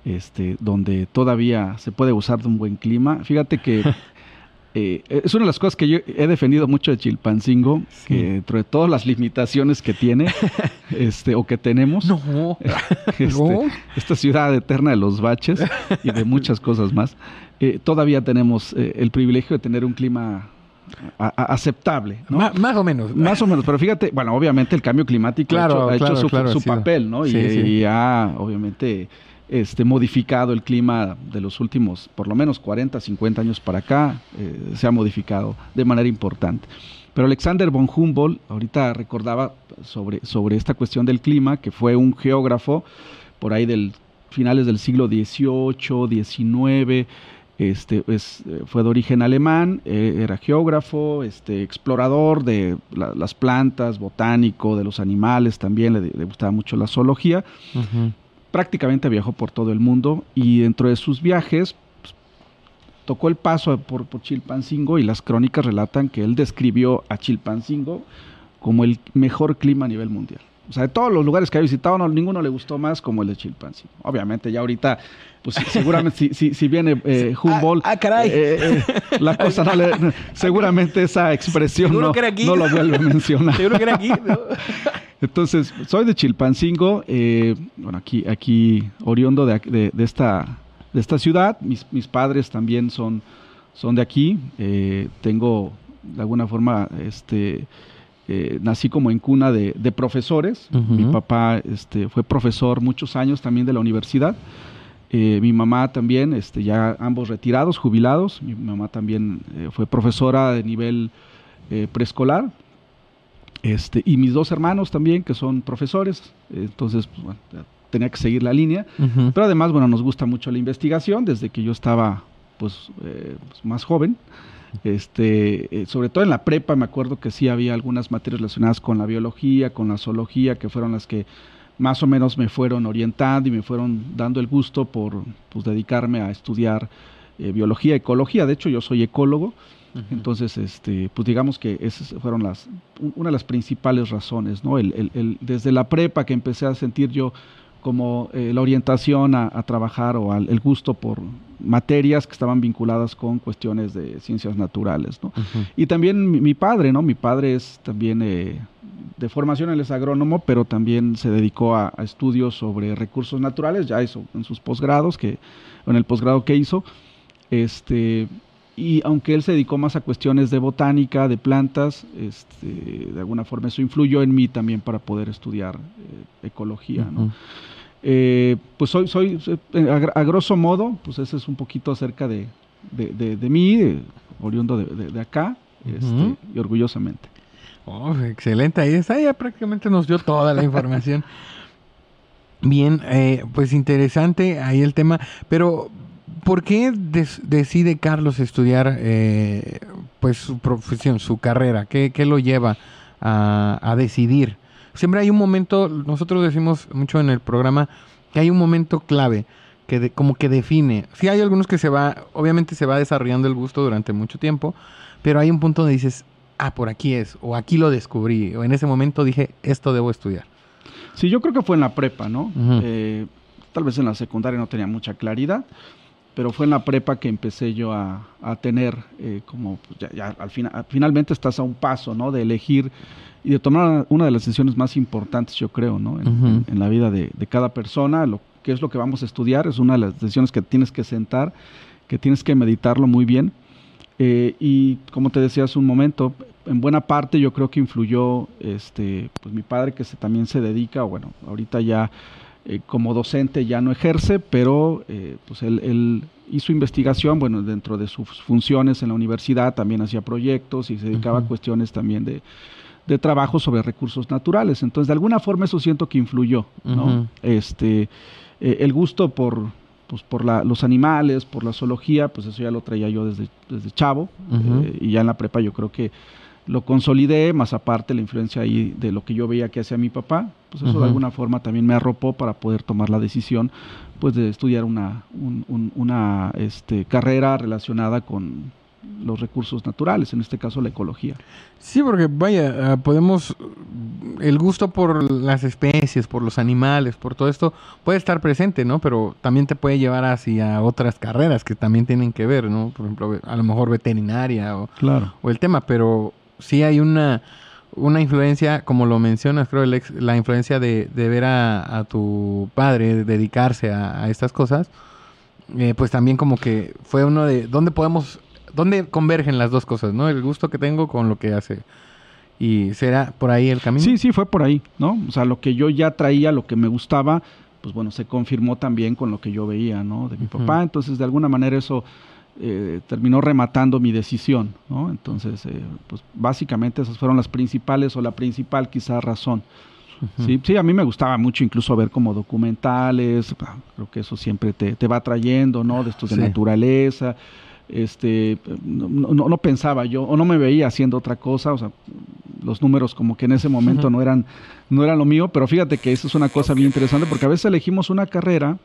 este, donde todavía se puede usar de un buen clima. Fíjate que [laughs] eh, es una de las cosas que yo he defendido mucho de Chilpancingo, que dentro de todas las limitaciones que tiene, [laughs] este, o que tenemos, [laughs] este, esta ciudad eterna de los baches y de muchas cosas más, eh, todavía tenemos eh, el privilegio de tener un clima aceptable. más o menos. Más o menos, pero fíjate, bueno, obviamente el cambio climático ha hecho, su, papel, ¿no? y, ha, obviamente, este, modificado el clima de los últimos, por lo menos 40, 50 años para acá, eh, se ha modificado de manera importante. Pero Alexander von Humboldt, ahorita recordaba sobre, sobre esta cuestión del clima, que fue un geógrafo por ahí del finales del siglo XVIII, XIX, este, es, eh, fue de origen alemán, eh, era geógrafo, este, explorador de las plantas, botánico, de los animales también, le, gustaba mucho la zoología. Prácticamente viajó por todo el mundo y dentro de sus viajes pues, tocó el paso por, por Chilpancingo y las crónicas relatan que él describió a Chilpancingo como el mejor clima a nivel mundial. O sea, de todos los lugares que he visitado, no, ninguno le gustó más como el de Chilpancingo. Obviamente, ya ahorita, pues seguramente si, si, viene eh, Humboldt, ah, ah, caray. Eh, eh, la cosa no le, seguramente esa expresión no, no, lo vuelve a mencionar. Seguro que era aquí. Entonces, soy de Chilpancingo, bueno, aquí, aquí oriundo de, de, esta, de esta ciudad. Mis, mis padres también son, son de aquí. tengo, de alguna forma, este eh, nací como en cuna de, profesores. Mi papá este, fue profesor muchos años también de la universidad. Eh, mi mamá también, este, ya ambos retirados, jubilados. Mi mamá también eh, fue profesora de nivel preescolar. Este, y mis dos hermanos también, que son profesores. Entonces, pues, tenía que seguir la línea. Pero además, bueno, nos gusta mucho la investigación desde que yo estaba pues, pues más joven. Este, eh, sobre todo en la prepa me acuerdo que sí había algunas materias relacionadas con la biología, con la zoología, que fueron las que más o menos me fueron orientando y me fueron dando el gusto por pues, dedicarme a estudiar eh, biología, ecología. De hecho, yo soy ecólogo. Entonces, este, pues digamos que esas fueron las, una de las principales razones, ¿no? el, desde la prepa que empecé a sentir yo como eh, la orientación a, trabajar o el gusto por materias que estaban vinculadas con cuestiones de ciencias naturales. ¿no? Y también mi, padre, ¿no? Mi padre es también eh, de formación, él es agrónomo, pero también se dedicó a, estudios sobre recursos naturales, ya hizo en sus posgrados, que, en el posgrado que hizo. Este, y aunque él se dedicó más a cuestiones de botánica, de plantas, este, de alguna forma eso influyó en mí también para poder estudiar eh, ecología. ¿no? Eh, pues soy, soy, eh, a, grosso modo, pues ese es un poquito acerca de, de, mí, oriundo de, acá, este, y orgullosamente. Oh, excelente, ahí está, ya prácticamente nos dio toda la información. [laughs] Bien, eh, pues interesante ahí el tema, pero ¿por qué decide Carlos estudiar pues su profesión, su carrera? ¿Qué, qué lo lleva a, a decidir? siempre hay un momento, nosotros decimos mucho en el programa, que hay un momento clave que como que define. Sí hay algunos que se va, obviamente se va desarrollando el gusto durante mucho tiempo, pero hay un punto donde dices, ah, por aquí es, o aquí lo descubrí, o en ese momento dije, esto debo estudiar. Sí, yo creo que fue en la prepa, ¿no? Eh, tal vez en la secundaria no tenía mucha claridad, pero fue en la prepa que empecé yo a, tener eh, como, pues, ya, al final, finalmente estás a un paso, ¿no? De elegir y de tomar una de las decisiones más importantes, yo creo, ¿no? En, la vida de, cada persona, lo que es lo que vamos a estudiar, es una de las decisiones que tienes que sentar, que tienes que meditarlo muy bien. Eh, y como te decía hace un momento, en buena parte yo creo que influyó este, pues mi padre que se, también se dedica, bueno, ahorita ya eh, como docente ya no ejerce, pero eh, pues él, él, hizo investigación, bueno, dentro de sus funciones en la universidad también hacía proyectos y se dedicaba a cuestiones también de, de trabajo sobre recursos naturales. Entonces, de alguna forma eso siento que influyó, ¿no? Este, eh, el gusto por, pues, por la, los animales, por la zoología, pues eso ya lo traía yo desde, desde chavo, eh, y ya en la prepa yo creo que lo consolidé, más aparte la influencia ahí de lo que yo veía que hacía mi papá, pues eso de alguna forma también me arropó para poder tomar la decisión pues de estudiar una, una este, carrera relacionada con, los recursos naturales, en este caso la ecología. Sí, porque vaya, ah, podemos, el gusto por las especies, por los animales, por todo esto, puede estar presente, ¿no? Pero también te puede llevar hacia otras carreras que también tienen que ver, ¿no? Por ejemplo, a lo mejor veterinaria o, claro. o el tema, pero sí hay una, una influencia, como lo mencionas, creo, la influencia de, de ver a, tu padre dedicarse a, estas cosas, eh, pues también como que fue uno de, ¿dónde podemos ¿Dónde convergen las dos cosas, no? El gusto que tengo con lo que hace. ¿Y será por ahí el camino? Sí, sí, fue por ahí, ¿no? O sea, lo que yo ya traía, lo que me gustaba, pues bueno, se confirmó también con lo que yo veía, ¿no? De mi papá. Entonces, de alguna manera eso eh, terminó rematando mi decisión, ¿no? Entonces, eh, pues básicamente esas fueron las principales o la principal quizá razón. Sí, sí, a mí me gustaba mucho incluso ver como documentales, creo que eso siempre te, te va trayendo, ¿no? De estos de naturaleza, este, no, no, pensaba yo o no me veía haciendo otra cosa, o sea, los números como que en ese momento no, eran, no eran lo mío, pero fíjate que eso es una cosa bien interesante porque a veces elegimos una carrera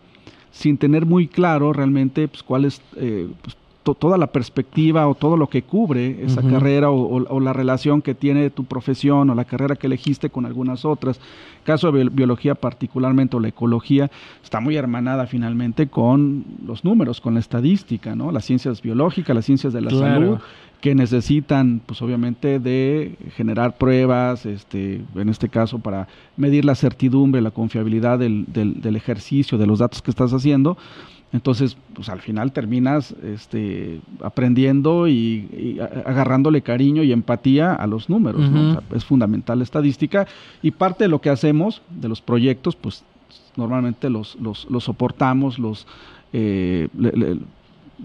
sin tener muy claro realmente pues, cuál es, eh, pues, toda la perspectiva o todo lo que cubre esa carrera o, la relación que tiene tu profesión o la carrera que elegiste con algunas otras. caso de biología particularmente o la ecología está muy hermanada finalmente con los números, con la estadística, ¿no? Las ciencias biológicas, las ciencias de la salud que necesitan, pues obviamente, de generar pruebas, este, en este caso para medir la certidumbre, la confiabilidad del, del ejercicio, de los datos que estás haciendo, entonces, pues al final terminas este, aprendiendo y, agarrándole cariño y empatía a los números. es fundamental la estadística y parte de lo que hacemos, de los proyectos, pues normalmente los, los, los soportamos, los eh,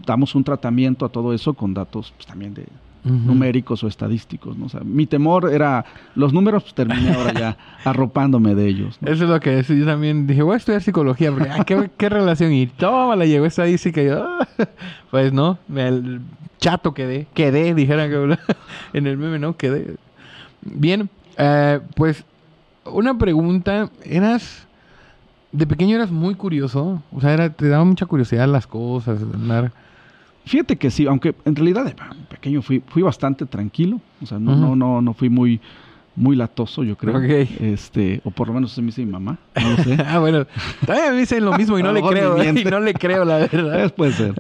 damos un tratamiento a todo eso con datos pues, también de, numéricos o estadísticos. ¿no? O sea, mi temor era los números, pues terminé ahora ya [laughs] arropándome de ellos. Eso es lo que yo también dije, voy a estudiar psicología, porque ah, ¿qué, relación? Y toma, la llegó estadística y yo, ah", [laughs] pues no, el chato quedé, quedé, dijeran que [laughs] en el meme, ¿no? Quedé. Bien, eh, pues una pregunta, eras... De pequeño eras muy curioso, o sea, era, te daba mucha curiosidad las cosas, andar Fíjate que sí, aunque en realidad pequeño fui, fui bastante tranquilo, o sea, no, no, no, no fui muy, muy latoso, yo creo. Este, o por lo menos se me dice mi mamá. No sé. [laughs] ah, bueno. También me dicen lo mismo y no [laughs] le creo. Y no le creo, la verdad. [laughs] puede ser.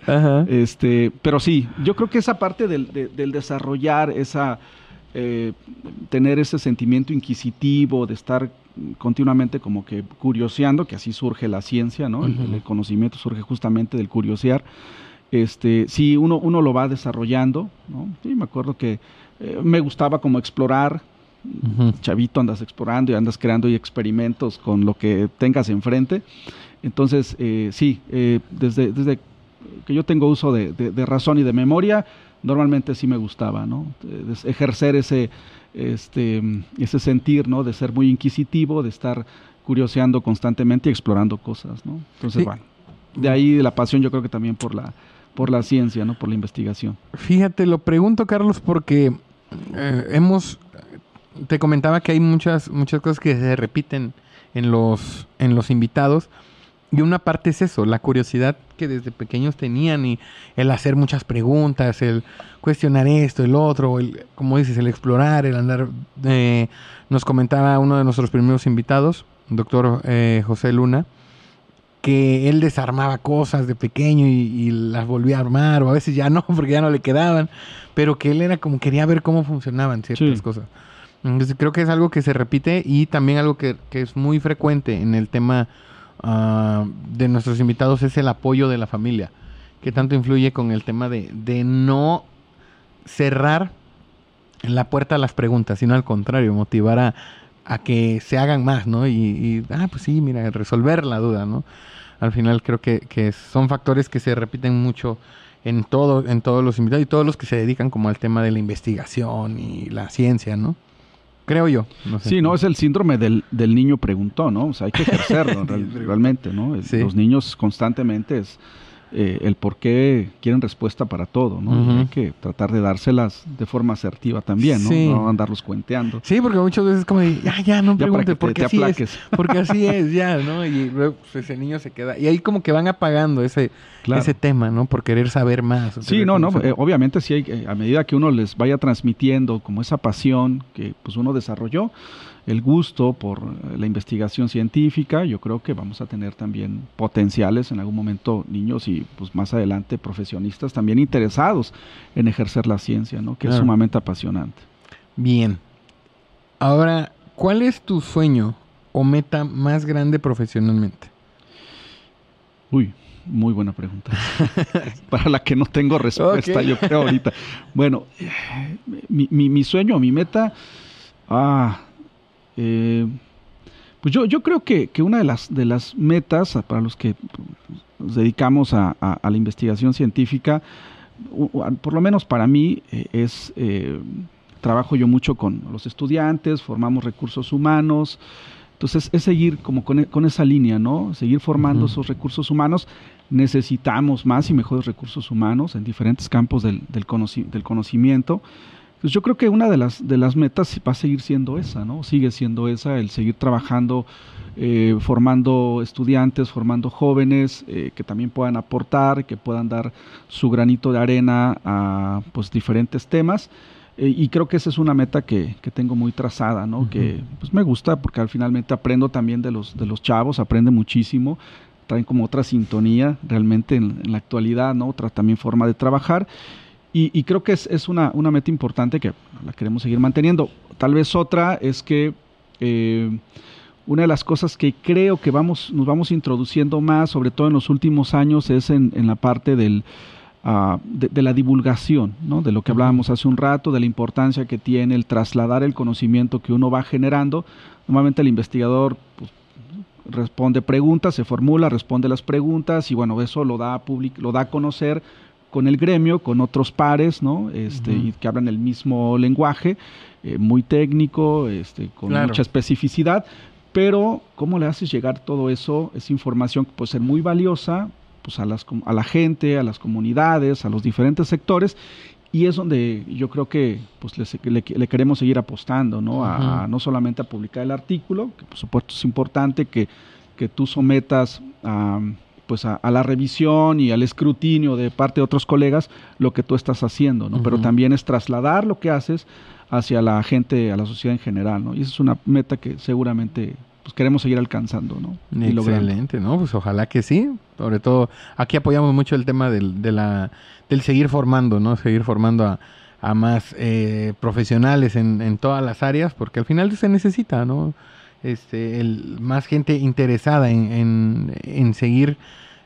Este, pero sí, yo creo que esa parte del, del desarrollar esa. Eh, tener ese sentimiento inquisitivo, de estar continuamente como que curioseando, que así surge la ciencia, ¿no? el, conocimiento surge justamente del curiosear este, sí, uno, uno lo va desarrollando, ¿no? Sí, me acuerdo que eh, me gustaba como explorar, chavito andas explorando y andas creando y experimentos con lo que tengas enfrente. Entonces, eh, sí, eh, desde, desde que yo tengo uso de, razón y de memoria, normalmente sí me gustaba, ¿no? ejercer ese, este, ese sentir, ¿no? De ser muy inquisitivo, de estar curioseando constantemente y explorando cosas, ¿no? Entonces, bueno, de ahí la pasión yo creo que también por la, por la ciencia, ¿no? Por la investigación. Fíjate, lo pregunto, Carlos, porque eh, hemos, te comentaba que hay muchas, muchas cosas que se repiten en los, en los invitados. Y una parte es eso, la curiosidad que desde pequeños tenían y el hacer muchas preguntas, el cuestionar esto, el otro, el, como dices, el explorar, el andar. Eh, nos comentaba uno de nuestros primeros invitados, doctor eh, José Luna, que él desarmaba cosas de pequeño y, las volvía a armar, o a veces ya no, [laughs] porque ya no le quedaban, pero que él era como quería ver cómo funcionaban ciertas cosas. Entonces creo que es algo que se repite y también algo que, es muy frecuente en el tema ah, de nuestros invitados es el apoyo de la familia, que tanto influye con el tema de, de no cerrar la puerta a las preguntas, sino al contrario, motivar a, a que se hagan más, ¿no? Y, y, ah, pues sí, mira, resolver la duda, ¿no? Al final creo que, que son factores que se repiten mucho en todo, en todos los invitados y todos los que se dedican como al tema de la investigación y la ciencia, ¿no? Creo yo. Sí, no, es el síndrome del, del niño preguntó, ¿no? O sea, hay que ejercerlo [laughs] realmente, ¿no? Los niños constantemente es eh, el por qué quieren respuesta para todo, ¿no? hay que tratar de dárselas de forma asertiva también, ¿no? No andarlos cuenteando. Sí, porque muchas veces es como, de, ya, ya, no [laughs] pregunte, porque así es, [laughs] porque así es, ya, ¿no? Y luego pues, ese niño se queda, y ahí como que van apagando ese, ese tema, ¿no? Por querer saber más. Sí, no, no, eh, obviamente sí, hay, eh, a medida que uno les vaya transmitiendo como esa pasión que pues uno desarrolló, el gusto por eh, la investigación científica, yo creo que vamos a tener también potenciales en algún momento niños y pues más adelante profesionistas también interesados en ejercer la ciencia, ¿no? Que es sumamente apasionante. Bien. Ahora, ¿cuál es tu sueño o meta más grande profesionalmente? Uy, muy buena pregunta. [laughs] Para la que no tengo respuesta, yo creo ahorita. Bueno, mi, mi, mi sueño, mi meta, ah, eh, pues yo, yo creo que, una de las, de las metas para los que nos dedicamos a, la investigación científica, por lo menos para mí, eh, es eh, trabajo yo mucho con los estudiantes, formamos recursos humanos, entonces es seguir como con, con esa línea, ¿no? Seguir formando esos recursos humanos. Necesitamos más y mejores recursos humanos en diferentes campos del, del, del conocimiento. Pues yo creo que una de las, de las metas va a seguir siendo esa, ¿no? Sigue siendo esa, el seguir trabajando, eh, formando estudiantes, formando jóvenes eh, que también puedan aportar, que puedan dar su granito de arena a pues, diferentes temas. Eh, y creo que esa es una meta que, que tengo muy trazada, ¿no? Que pues me gusta porque al finalmente aprendo también de los, de los chavos, aprende muchísimo, traen como otra sintonía realmente en, la actualidad, ¿no? Otra también forma de trabajar. Y, y creo que es, es una, una, meta importante que la queremos seguir manteniendo. Tal vez otra es que eh, una de las cosas que creo que vamos, nos vamos introduciendo más, sobre todo en los últimos años, es en, en la parte del Ah, de, la divulgación, ¿no? de lo que hablábamos hace un rato, de la importancia que tiene el trasladar el conocimiento que uno va generando. Normalmente el investigador pues, responde preguntas, se formula, responde las preguntas y bueno, eso lo da a, lo da a conocer con el gremio, con otros pares, ¿no? Este, y que hablan el mismo lenguaje, eh, muy técnico, este, con mucha especificidad, pero ¿cómo le haces llegar todo eso, esa información que puede ser muy valiosa, pues a, las, a la gente, a las comunidades, a los diferentes sectores y es donde yo creo que pues le, queremos seguir apostando, ¿no? A, no solamente a publicar el artículo, que por supuesto es importante que, que tú sometas a, pues a, la revisión y al escrutinio de parte de otros colegas lo que tú estás haciendo, ¿no? Pero también es trasladar lo que haces hacia la gente, a la sociedad en general, ¿no? Y esa es una meta que seguramente pues queremos seguir alcanzando, ¿no? Excelente, ¿no? Pues ojalá que sí. Sobre todo, aquí apoyamos mucho el tema del, de la, del seguir formando, ¿no? Seguir formando a, más eh, profesionales en, en, todas las áreas, porque al final se necesita, ¿no? Este, el, más gente interesada en, en, seguir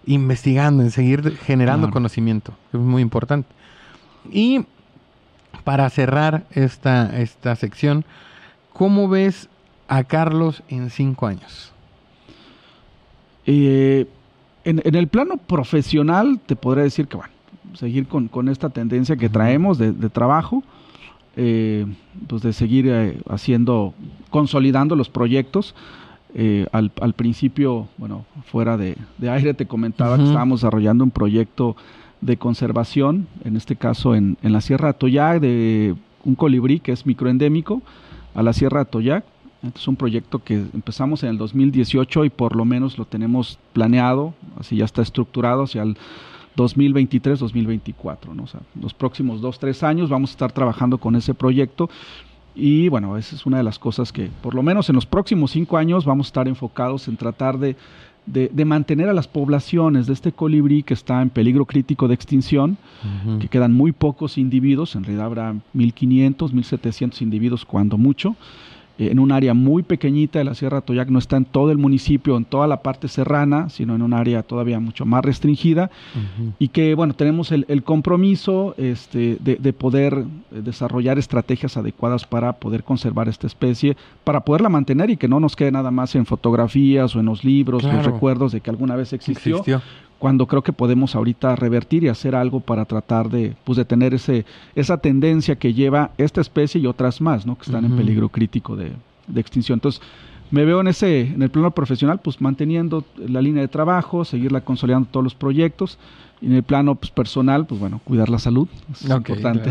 investigando, en seguir generando conocimiento, es muy importante. Y para cerrar esta, esta sección, ¿cómo ves a Carlos en cinco años? Eh, en, el plano profesional te podría decir que, bueno, seguir con, esta tendencia que traemos de, trabajo, eh, pues de seguir eh, haciendo, consolidando los proyectos. Al, principio, bueno, fuera de, aire te comentaba que estábamos desarrollando un proyecto de conservación, en este caso en, en la Sierra de Atoyac, de un colibrí que es microendémico a la Sierra de Atoyac es un proyecto que empezamos en el 2018 y por lo menos lo tenemos planeado, así ya está estructurado hacia el 2023-2024. ¿no? O sea, los próximos dos, tres años vamos a estar trabajando con ese proyecto y bueno, esa es una de las cosas que por lo menos en los próximos cinco años vamos a estar enfocados en tratar de, de, mantener a las poblaciones de este colibrí que está en peligro crítico de extinción, que quedan muy pocos individuos, en realidad habrá 1.500, 1.700 individuos cuando mucho en un área muy pequeñita de la Sierra Toyac, no está en todo el municipio, en toda la parte serrana, sino en un área todavía mucho más restringida, y que, bueno, tenemos el, compromiso este, de, poder eh, desarrollar estrategias adecuadas para poder conservar esta especie, para poderla mantener y que no nos quede nada más en fotografías o en los libros, los recuerdos de que alguna vez existió, cuando creo que podemos ahorita revertir y hacer algo para tratar de, pues, de tener ese, esa tendencia que lleva esta especie y otras más, ¿no? Que están en peligro crítico de, extinción. Entonces, me veo en ese, en el plano profesional, pues manteniendo la línea de trabajo, seguirla consolidando todos los proyectos. Y en el plano pues, personal, pues bueno, cuidar la salud, es importante.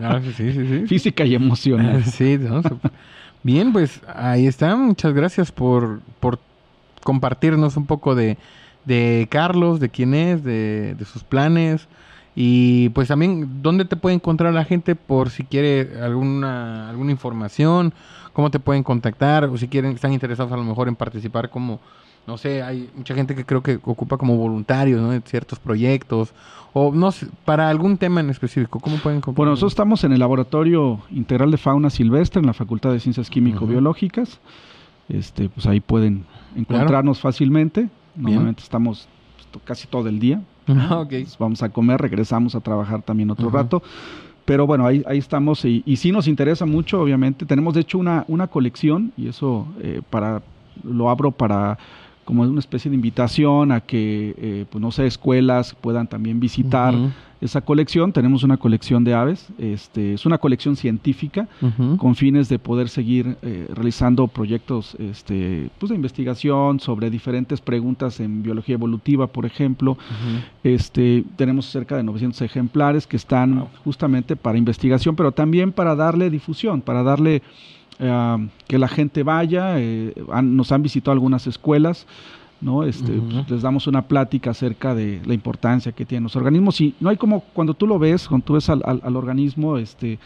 [laughs] Física y emocional. [laughs] sí, bien, pues ahí está. Muchas gracias por, por compartirnos un poco de, de Carlos, de quién es, de, sus planes. Y pues también, ¿dónde te puede encontrar la gente por si quiere alguna, alguna información? ¿Cómo te pueden contactar? O si quieren, están interesados a lo mejor en participar como, no sé, hay mucha gente que creo que ocupa como voluntarios ¿no? en ciertos proyectos. O no sé, para algún tema en específico, ¿cómo pueden encontrar? Bueno, nosotros estamos en el Laboratorio Integral de Fauna Silvestre en la Facultad de Ciencias Químico-Biológicas. Este, pues ahí pueden encontrarnos fácilmente. Normalmente estamos pues, casi todo el día. vamos a comer, regresamos a trabajar también otro rato. Pero bueno, ahí, ahí estamos y, y, sí nos interesa mucho, obviamente. Tenemos de hecho una, una colección y eso eh, para lo abro para como una especie de invitación a que, eh, pues no sé, escuelas puedan también visitar esa colección. Tenemos una colección de aves, este, es una colección científica con fines de poder seguir eh, realizando proyectos este, pues de investigación sobre diferentes preguntas en biología evolutiva, por ejemplo. este, tenemos cerca de 900 ejemplares que están justamente para investigación, pero también para darle difusión, para darle eh, que la gente vaya, eh, nos han visitado algunas escuelas, ¿no? Este, pues, les damos una plática acerca de la importancia que tienen los organismos y no hay como cuando tú lo ves, cuando tú ves al, organismo, este,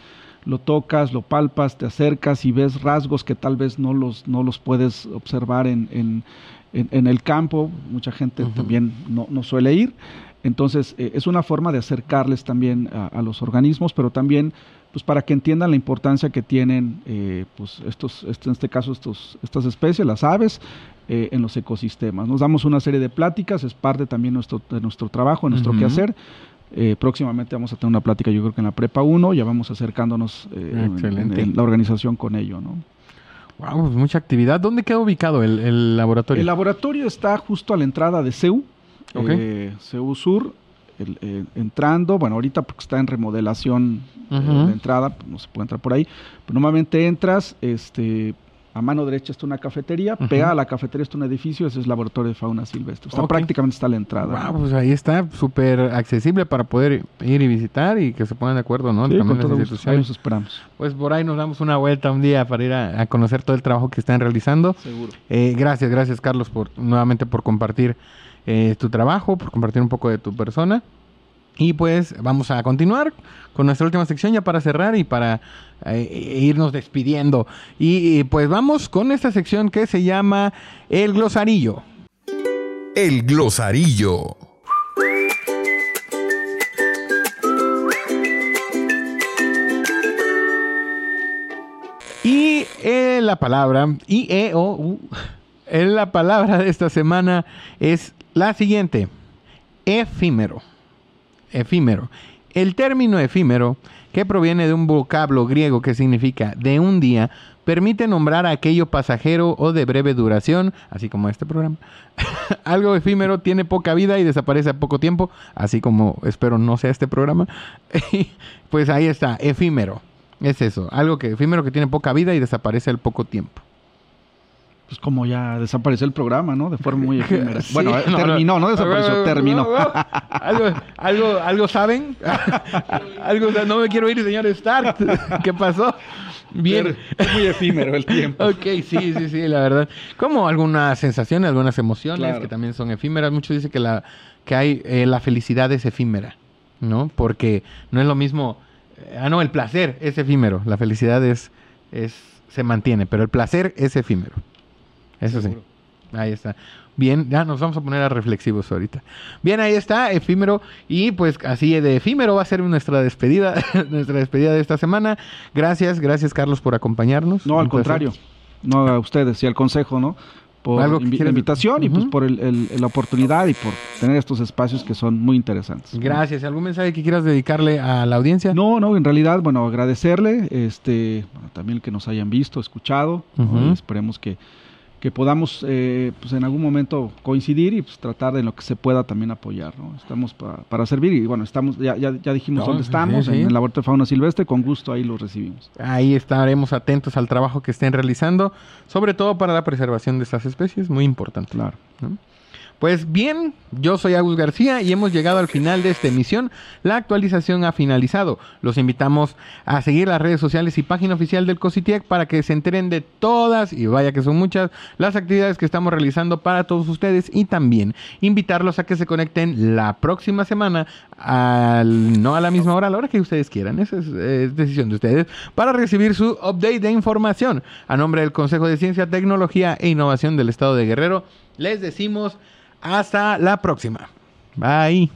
lo tocas, lo palpas, te acercas y ves rasgos que tal vez no los, no los puedes observar en, en, en, el campo, mucha gente también no, no, suele ir. Entonces, eh, es una forma de acercarles también a, los organismos, pero también pues para que entiendan la importancia que tienen, eh, pues estos, este, en este caso estos, estas especies, las aves, eh, en los ecosistemas. Nos damos una serie de pláticas, es parte también nuestro, de nuestro trabajo, nuestro quehacer. Eh, próximamente vamos a tener una plática, yo creo que en la Prepa 1, ya vamos acercándonos en, la organización con ello, ¿no? Wow, pues mucha actividad. ¿Dónde queda ubicado el, laboratorio? El laboratorio está justo a la entrada de CEU, CEU Sur, eh, entrando, bueno, ahorita porque está en remodelación eh, de entrada, pues, no se puede entrar por ahí, pero normalmente entras, este, a mano derecha está una cafetería, pega a la cafetería está un edificio, ese es el laboratorio de fauna silvestre. Está prácticamente está a la entrada. pues ahí está, súper accesible para poder ir y visitar y que se pongan de acuerdo, ¿no? Sí, con nos esperamos. Pues por ahí nos damos una vuelta un día para ir a, conocer todo el trabajo que están realizando. Seguro. Eh, gracias, gracias Carlos por nuevamente por compartir eh, tu trabajo, por compartir un poco de tu persona. Y pues vamos a continuar con nuestra última sección ya para cerrar y para eh, irnos despidiendo. Y, pues vamos con esta sección que se llama El Glosarillo. El Glosarillo. Y eh, la palabra, y e o la palabra de esta semana es la siguiente, efímero. Efímero. El término efímero, que proviene de un vocablo griego que significa de un día, permite nombrar a aquello pasajero o de breve duración, así como este programa. [laughs] Algo efímero tiene poca vida y desaparece a poco tiempo, así como espero no sea este programa. [laughs] pues ahí está, efímero. Es eso, algo que efímero que tiene poca vida y desaparece al poco tiempo pues como ya desapareció el programa, ¿no? De forma muy [laughs] efímera. bueno, terminó, no, desapareció, [laughs] terminó. ¿Algo, algo, algo saben? [laughs] algo, no me quiero ir, señor Stark. ¿Qué pasó? Bien. Es muy efímero el tiempo. ok, sí, sí, sí, la verdad. Como algunas sensaciones, algunas emociones que también son efímeras. Muchos dicen que la que hay eh, la felicidad es efímera, ¿no? Porque no es lo mismo. Eh, ah, no, el placer es efímero. La felicidad es, es se mantiene, pero el placer es efímero. Eso sí. Ahí está. Bien, ya nos vamos a poner a reflexivos ahorita. Bien, ahí está, efímero. Y pues así de efímero va a ser nuestra despedida, [laughs] nuestra despedida de esta semana. Gracias, gracias Carlos por acompañarnos. No, al contrario. No a ustedes y al consejo, ¿no? Por la invitación y pues por la oportunidad y por tener estos espacios que son muy interesantes. Gracias. ¿Algún mensaje que quieras dedicarle a la audiencia? No, no, en realidad, bueno, agradecerle, este, también que nos hayan visto, escuchado. Esperemos que que podamos eh, pues en algún momento coincidir y pues tratar de lo que se pueda también apoyar. ¿no? Estamos para servir y bueno, estamos ya, ya, ya dijimos dónde estamos, en el Laboratorio de Fauna Silvestre, con gusto ahí los recibimos. Ahí estaremos atentos al trabajo que estén realizando, sobre todo para la preservación de estas especies, muy importante. Claro. Pues bien, yo soy Agus García y hemos llegado al final de esta emisión. La actualización ha finalizado. Los invitamos a seguir las redes sociales y página oficial del COSITIEC para que se enteren de todas, y vaya que son muchas, las actividades que estamos realizando para todos ustedes y también invitarlos a que se conecten la próxima semana, no a la misma hora, a la hora que ustedes quieran, esa es, es decisión de ustedes, para recibir su update de información. A nombre del Consejo de Ciencia, Tecnología e Innovación del Estado de Guerrero, les decimos... Hasta la próxima. Bye.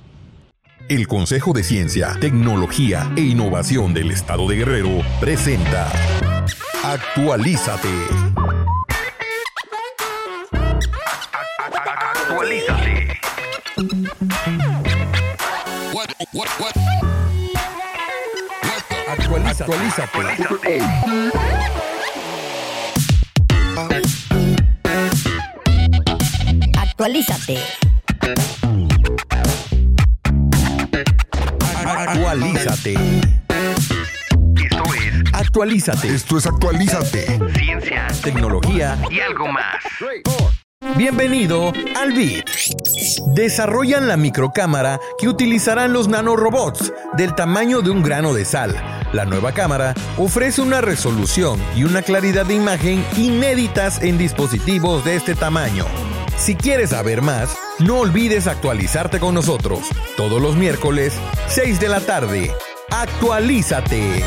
El Consejo de Ciencia, Tecnología e Innovación del Estado de Guerrero presenta Actualízate. Actualízate. Actualízate. Actualízate. Actualízate. Actualízate. Esto es Actualízate. Esto es Actualízate. Ciencia, tecnología y algo más. Bienvenido al BIT. Desarrollan la microcámara que utilizarán los nanorobots del tamaño de un grano de sal. La nueva cámara ofrece una resolución y una claridad de imagen inéditas en dispositivos de este tamaño. Si quieres saber más, no olvides actualizarte con nosotros todos los miércoles, 6 de la tarde. Actualízate.